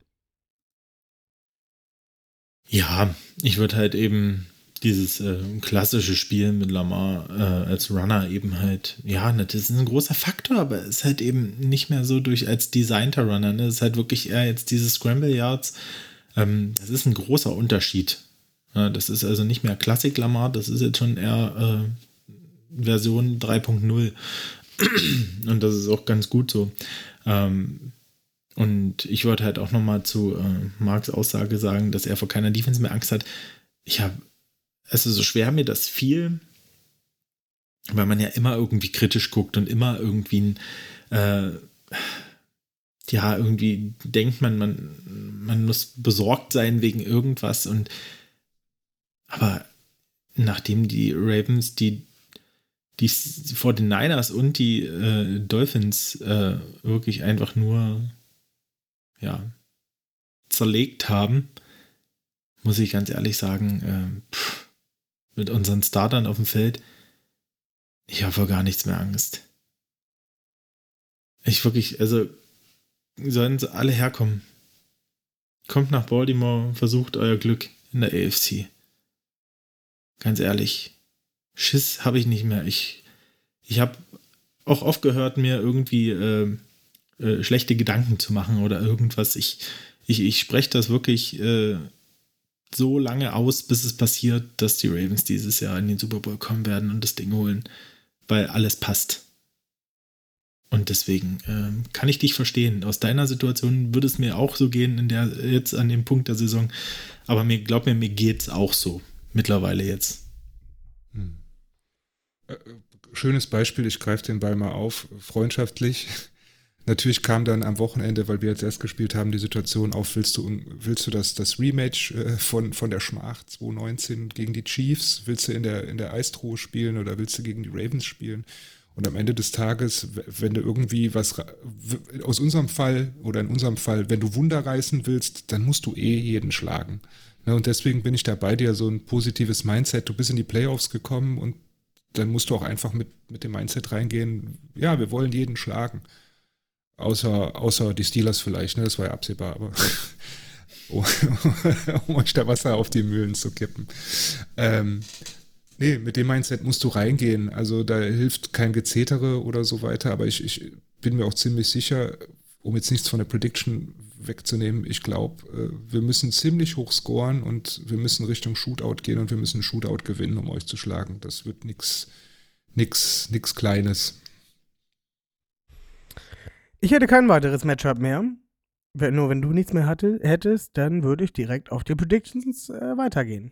Ja, ich würde halt eben dieses äh, klassische Spiel mit Lamar äh, als Runner eben halt, ja, ne, das ist ein großer Faktor, aber es ist halt eben nicht mehr so durch als designter Runner. Ne? Es ist halt wirklich eher jetzt diese Scramble Yards. Ähm, das ist ein großer Unterschied. Ja, das ist also nicht mehr Klassik Lamar, das ist jetzt schon eher äh, Version 3.0. Und das ist auch ganz gut so. Ähm, und ich wollte halt auch nochmal zu äh, Marks Aussage sagen, dass er vor keiner Defense mehr Angst hat. Ich habe, ist so schwer mir das viel, weil man ja immer irgendwie kritisch guckt und immer irgendwie ein, äh, ja, irgendwie denkt man, man, man muss besorgt sein wegen irgendwas und aber nachdem die Ravens die die vor den Niners und die äh, Dolphins äh, wirklich einfach nur ja, zerlegt haben, muss ich ganz ehrlich sagen, äh, pff, mit unseren Startern auf dem Feld, ich habe vor gar nichts mehr Angst. Ich wirklich, also sollen sie alle herkommen. Kommt nach Baltimore, versucht euer Glück in der AFC. Ganz ehrlich, Schiss habe ich nicht mehr. Ich, ich habe auch oft gehört, mir irgendwie äh, äh, schlechte Gedanken zu machen oder irgendwas. Ich, ich, ich spreche das wirklich äh, so lange aus, bis es passiert, dass die Ravens dieses Jahr in den Super Bowl kommen werden und das Ding holen, weil alles passt. Und deswegen ähm, kann ich dich verstehen. Aus deiner Situation würde es mir auch so gehen, in der jetzt an dem Punkt der Saison. Aber mir glaub mir, mir geht's auch so mittlerweile jetzt. Hm. Äh, schönes Beispiel, ich greife den Ball mal auf, freundschaftlich. Natürlich kam dann am Wochenende, weil wir jetzt erst gespielt haben, die Situation auf, willst du, willst du das, das Rematch äh, von, von der Schmach 2019 gegen die Chiefs? Willst du in der, in der Eistruhe spielen oder willst du gegen die Ravens spielen? Und am Ende des Tages, wenn du irgendwie was, aus unserem Fall oder in unserem Fall, wenn du Wunder reißen willst, dann musst du eh jeden schlagen. Ne, und deswegen bin ich da bei dir, so ein positives Mindset. Du bist in die Playoffs gekommen und dann musst du auch einfach mit, mit dem Mindset reingehen, ja, wir wollen jeden schlagen. Außer, außer die Steelers vielleicht, ne? Das war ja absehbar, aber um euch da Wasser auf die Mühlen zu kippen. Ähm, nee, mit dem Mindset musst du reingehen. Also da hilft kein Gezetere oder so weiter, aber ich, ich bin mir auch ziemlich sicher, um jetzt nichts von der Prediction wegzunehmen. Ich glaube, äh, wir müssen ziemlich hoch scoren und wir müssen Richtung Shootout gehen und wir müssen Shootout gewinnen, um euch zu schlagen. Das wird nichts nix, nix Kleines. Ich hätte kein weiteres Matchup mehr. Wenn, nur wenn du nichts mehr hatte, hättest, dann würde ich direkt auf die Predictions äh, weitergehen.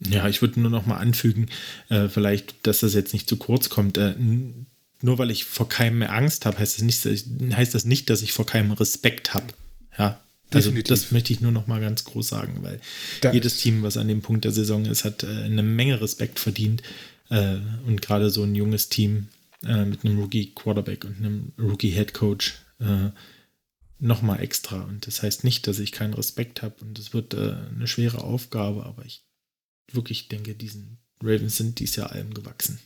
Ja, ich würde nur noch mal anfügen, äh, vielleicht, dass das jetzt nicht zu kurz kommt. Äh, nur weil ich vor keinem mehr Angst habe, heißt das nicht, heißt das nicht, dass ich vor keinem Respekt habe. Ja, also Definitiv. das möchte ich nur noch mal ganz groß sagen, weil das jedes Team, was an dem Punkt der Saison ist, hat äh, eine Menge Respekt verdient. Äh, und gerade so ein junges Team äh, mit einem Rookie-Quarterback und einem Rookie-Head-Coach äh, noch mal extra. Und das heißt nicht, dass ich keinen Respekt habe und es wird äh, eine schwere Aufgabe, aber ich wirklich denke, diesen Ravens sind dies Jahr allem gewachsen.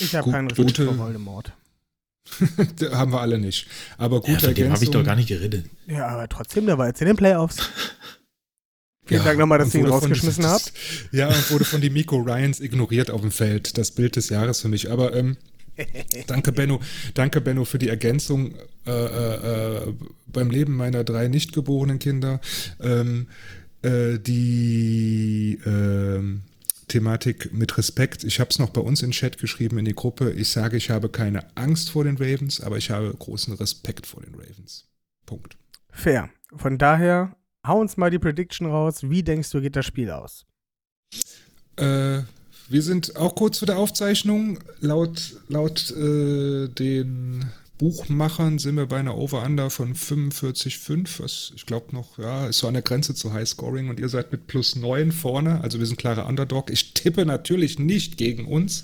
Ich habe keinen Respekt vor Voldemort. haben wir alle nicht. Aber gute ja, dem habe ich doch gar nicht geredet. Ja, aber trotzdem, der war jetzt in den Playoffs. Vielen ja, Dank nochmal, dass ihr ihn rausgeschmissen von, habt. Ja, und wurde von die Miko Ryans ignoriert auf dem Feld. Das Bild des Jahres für mich. Aber ähm, danke, Benno. Danke, Benno, für die Ergänzung äh, äh, äh beim Leben meiner drei nicht geborenen Kinder. Ähm, äh, die ähm, Thematik mit Respekt. Ich habe es noch bei uns in Chat geschrieben in die Gruppe. Ich sage, ich habe keine Angst vor den Ravens, aber ich habe großen Respekt vor den Ravens. Punkt. Fair. Von daher, hau uns mal die Prediction raus. Wie denkst du, geht das Spiel aus? Äh, wir sind auch kurz vor der Aufzeichnung. Laut, laut äh, den Buchmachern sind wir bei einer Over-Under von 45,5, was ich glaube noch, ja, ist so an der Grenze zu High-Scoring und ihr seid mit plus 9 vorne, also wir sind klare Underdog. Ich tippe natürlich nicht gegen uns,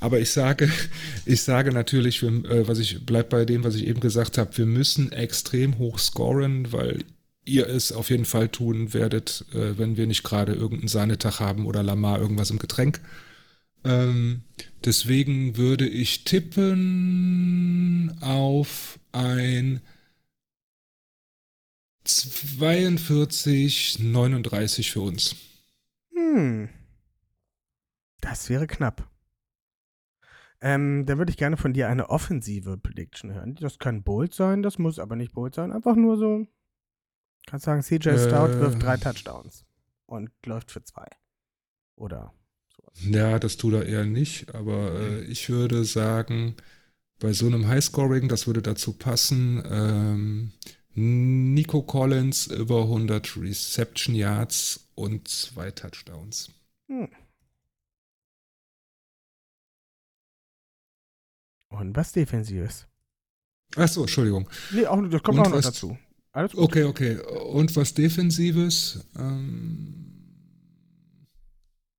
aber ich sage, ich sage natürlich, äh, was ich, bleib bei dem, was ich eben gesagt habe, wir müssen extrem hoch scoren, weil ihr es auf jeden Fall tun werdet, äh, wenn wir nicht gerade irgendeinen Sahnetag haben oder Lamar irgendwas im Getränk. Ähm, deswegen würde ich tippen auf ein 42, 39 für uns. Hm. Das wäre knapp. Ähm, dann würde ich gerne von dir eine offensive Prediction hören. Das kann bold sein, das muss aber nicht bold sein. Einfach nur so. Kannst sagen, CJ Stout äh, wirft drei Touchdowns und läuft für zwei. Oder ja, das tut er eher nicht, aber äh, ich würde sagen, bei so einem Highscoring, das würde dazu passen, ähm, Nico Collins über 100 Reception Yards und zwei Touchdowns. Hm. Und was Defensives? Achso, Entschuldigung. Nee, auch, das kommt und auch noch was, dazu. Alles gut. Okay, okay. Und was Defensives? Ähm,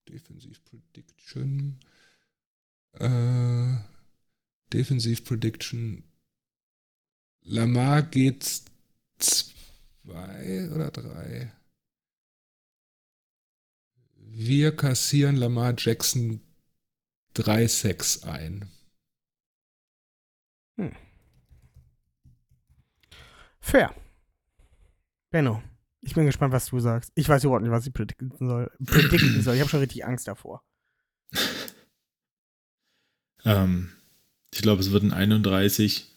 Defensiv Prediction. Äh, Defensiv Prediction. Lamar geht zwei oder drei. Wir kassieren Lamar Jackson 3-6 ein. Hm. Fair. Benno. Ich bin gespannt, was du sagst. Ich weiß überhaupt nicht, was ich predikten soll. Predikten soll. Ich habe schon richtig Angst davor. ähm, ich glaube, es wird ein 31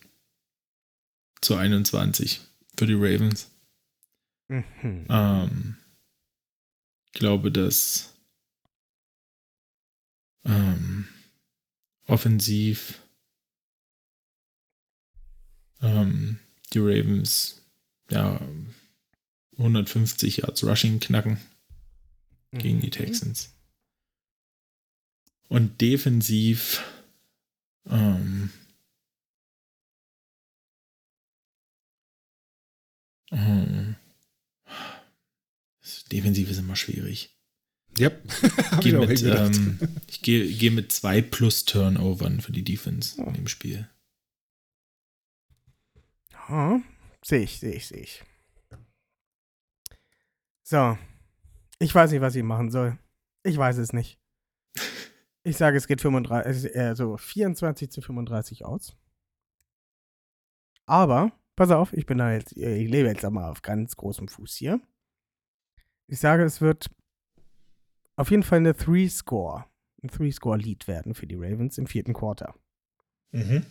zu 21 für die Ravens. Mhm. Ähm, ich glaube, dass ähm, offensiv ähm, die Ravens ja 150 Yards Rushing knacken gegen die mhm. Texans. Und defensiv ähm, ähm, defensiv ist immer schwierig. Ja, geh ich, mit, ähm, ich gehe geh mit zwei plus Turnovern für die Defense oh. in dem Spiel. Ja, sehe ich, sehe ich, sehe ich. So. Ich weiß nicht, was ich machen soll. Ich weiß es nicht. Ich sage, es geht 35, äh, so 24 zu 35 aus. Aber, pass auf, ich bin da jetzt, ich lebe jetzt mal auf ganz großem Fuß hier. Ich sage, es wird auf jeden Fall eine Three-Score, ein Three-Score-Lead werden für die Ravens im vierten Quarter. Mhm.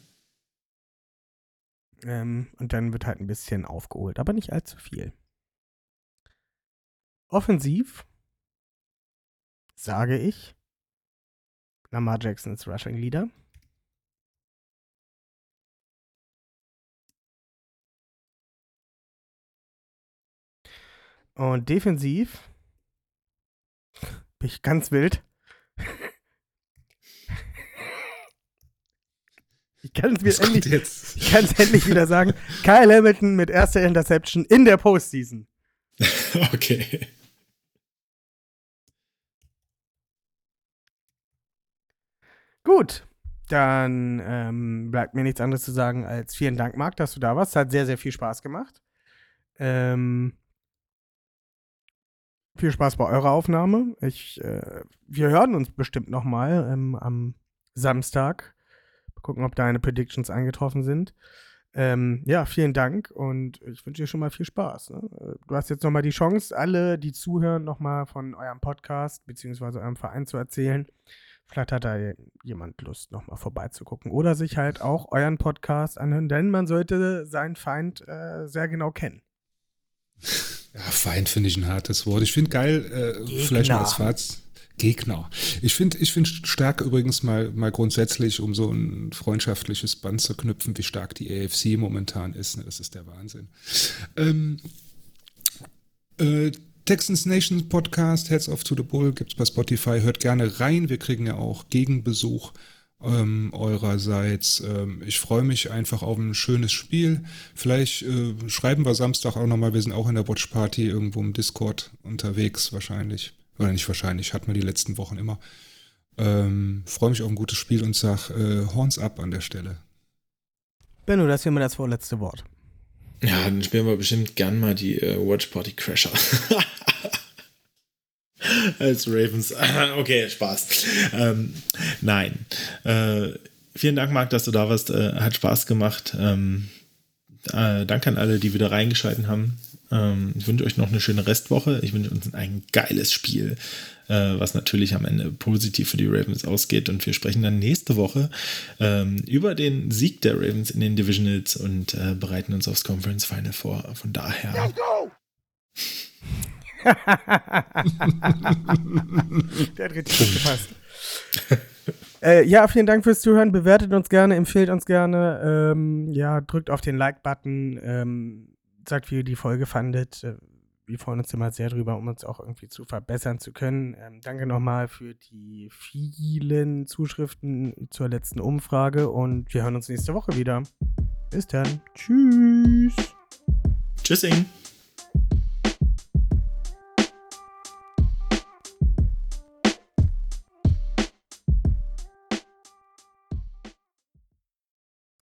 Ähm, und dann wird halt ein bisschen aufgeholt, aber nicht allzu viel. Offensiv sage ich Lamar Jacksons Rushing Leader. Und defensiv bin ich ganz wild. Ich kann es endlich, jetzt? ich kann es endlich wieder sagen. Kyle Hamilton mit erster Interception in der Postseason. Okay. Gut, dann ähm, bleibt mir nichts anderes zu sagen als vielen Dank, Marc, dass du da warst. Hat sehr, sehr viel Spaß gemacht. Ähm, viel Spaß bei eurer Aufnahme. Ich, äh, wir hören uns bestimmt noch mal ähm, am Samstag. Mal gucken, ob deine Predictions eingetroffen sind. Ähm, ja, vielen Dank und ich wünsche dir schon mal viel Spaß. Ne? Du hast jetzt noch mal die Chance, alle, die zuhören, noch mal von eurem Podcast beziehungsweise eurem Verein zu erzählen. Vielleicht hat da jemand Lust, noch mal vorbeizugucken oder sich halt auch euren Podcast anhören, denn man sollte seinen Feind äh, sehr genau kennen. Ja, Feind finde ich ein hartes Wort. Ich finde geil, äh, vielleicht mal als Fazit. Gegner. Ich finde ich find stark übrigens mal, mal grundsätzlich, um so ein freundschaftliches Band zu knüpfen, wie stark die AFC momentan ist. Ne? Das ist der Wahnsinn. Ähm, äh, Texans Nation Podcast, Heads Off to the Bull, gibt's bei Spotify. Hört gerne rein. Wir kriegen ja auch Gegenbesuch ähm, eurerseits. Ähm, ich freue mich einfach auf ein schönes Spiel. Vielleicht äh, schreiben wir Samstag auch nochmal. Wir sind auch in der Watch Party irgendwo im Discord unterwegs wahrscheinlich. Oder nicht wahrscheinlich, hatten wir die letzten Wochen immer. Ähm, freue mich auf ein gutes Spiel und sag äh, Horns ab an der Stelle. Benno, das hier mal das vorletzte Wort. Ja, dann spielen wir bestimmt gern mal die äh, Watch Party Crasher. Als Ravens. okay, Spaß. Ähm, nein. Äh, vielen Dank, Marc, dass du da warst. Äh, hat Spaß gemacht. Ähm, äh, danke an alle, die wieder reingeschalten haben. Ähm, ich wünsche euch noch eine schöne Restwoche. Ich wünsche uns ein geiles Spiel, was natürlich am Ende positiv für die Ravens ausgeht. Und wir sprechen dann nächste Woche ähm, über den Sieg der Ravens in den Divisionals und äh, bereiten uns aufs Conference Final vor. Von daher. Der hat richtig gut gepasst. äh, ja, vielen Dank fürs Zuhören. Bewertet uns gerne, empfehlt uns gerne. Ähm, ja, drückt auf den Like-Button. Ähm, sagt, wie ihr die Folge fandet. Wir freuen uns immer sehr drüber, um uns auch irgendwie zu verbessern zu können. Ähm, danke nochmal für die vielen Zuschriften zur letzten Umfrage und wir hören uns nächste Woche wieder. Bis dann. Tschüss. Tschüssing.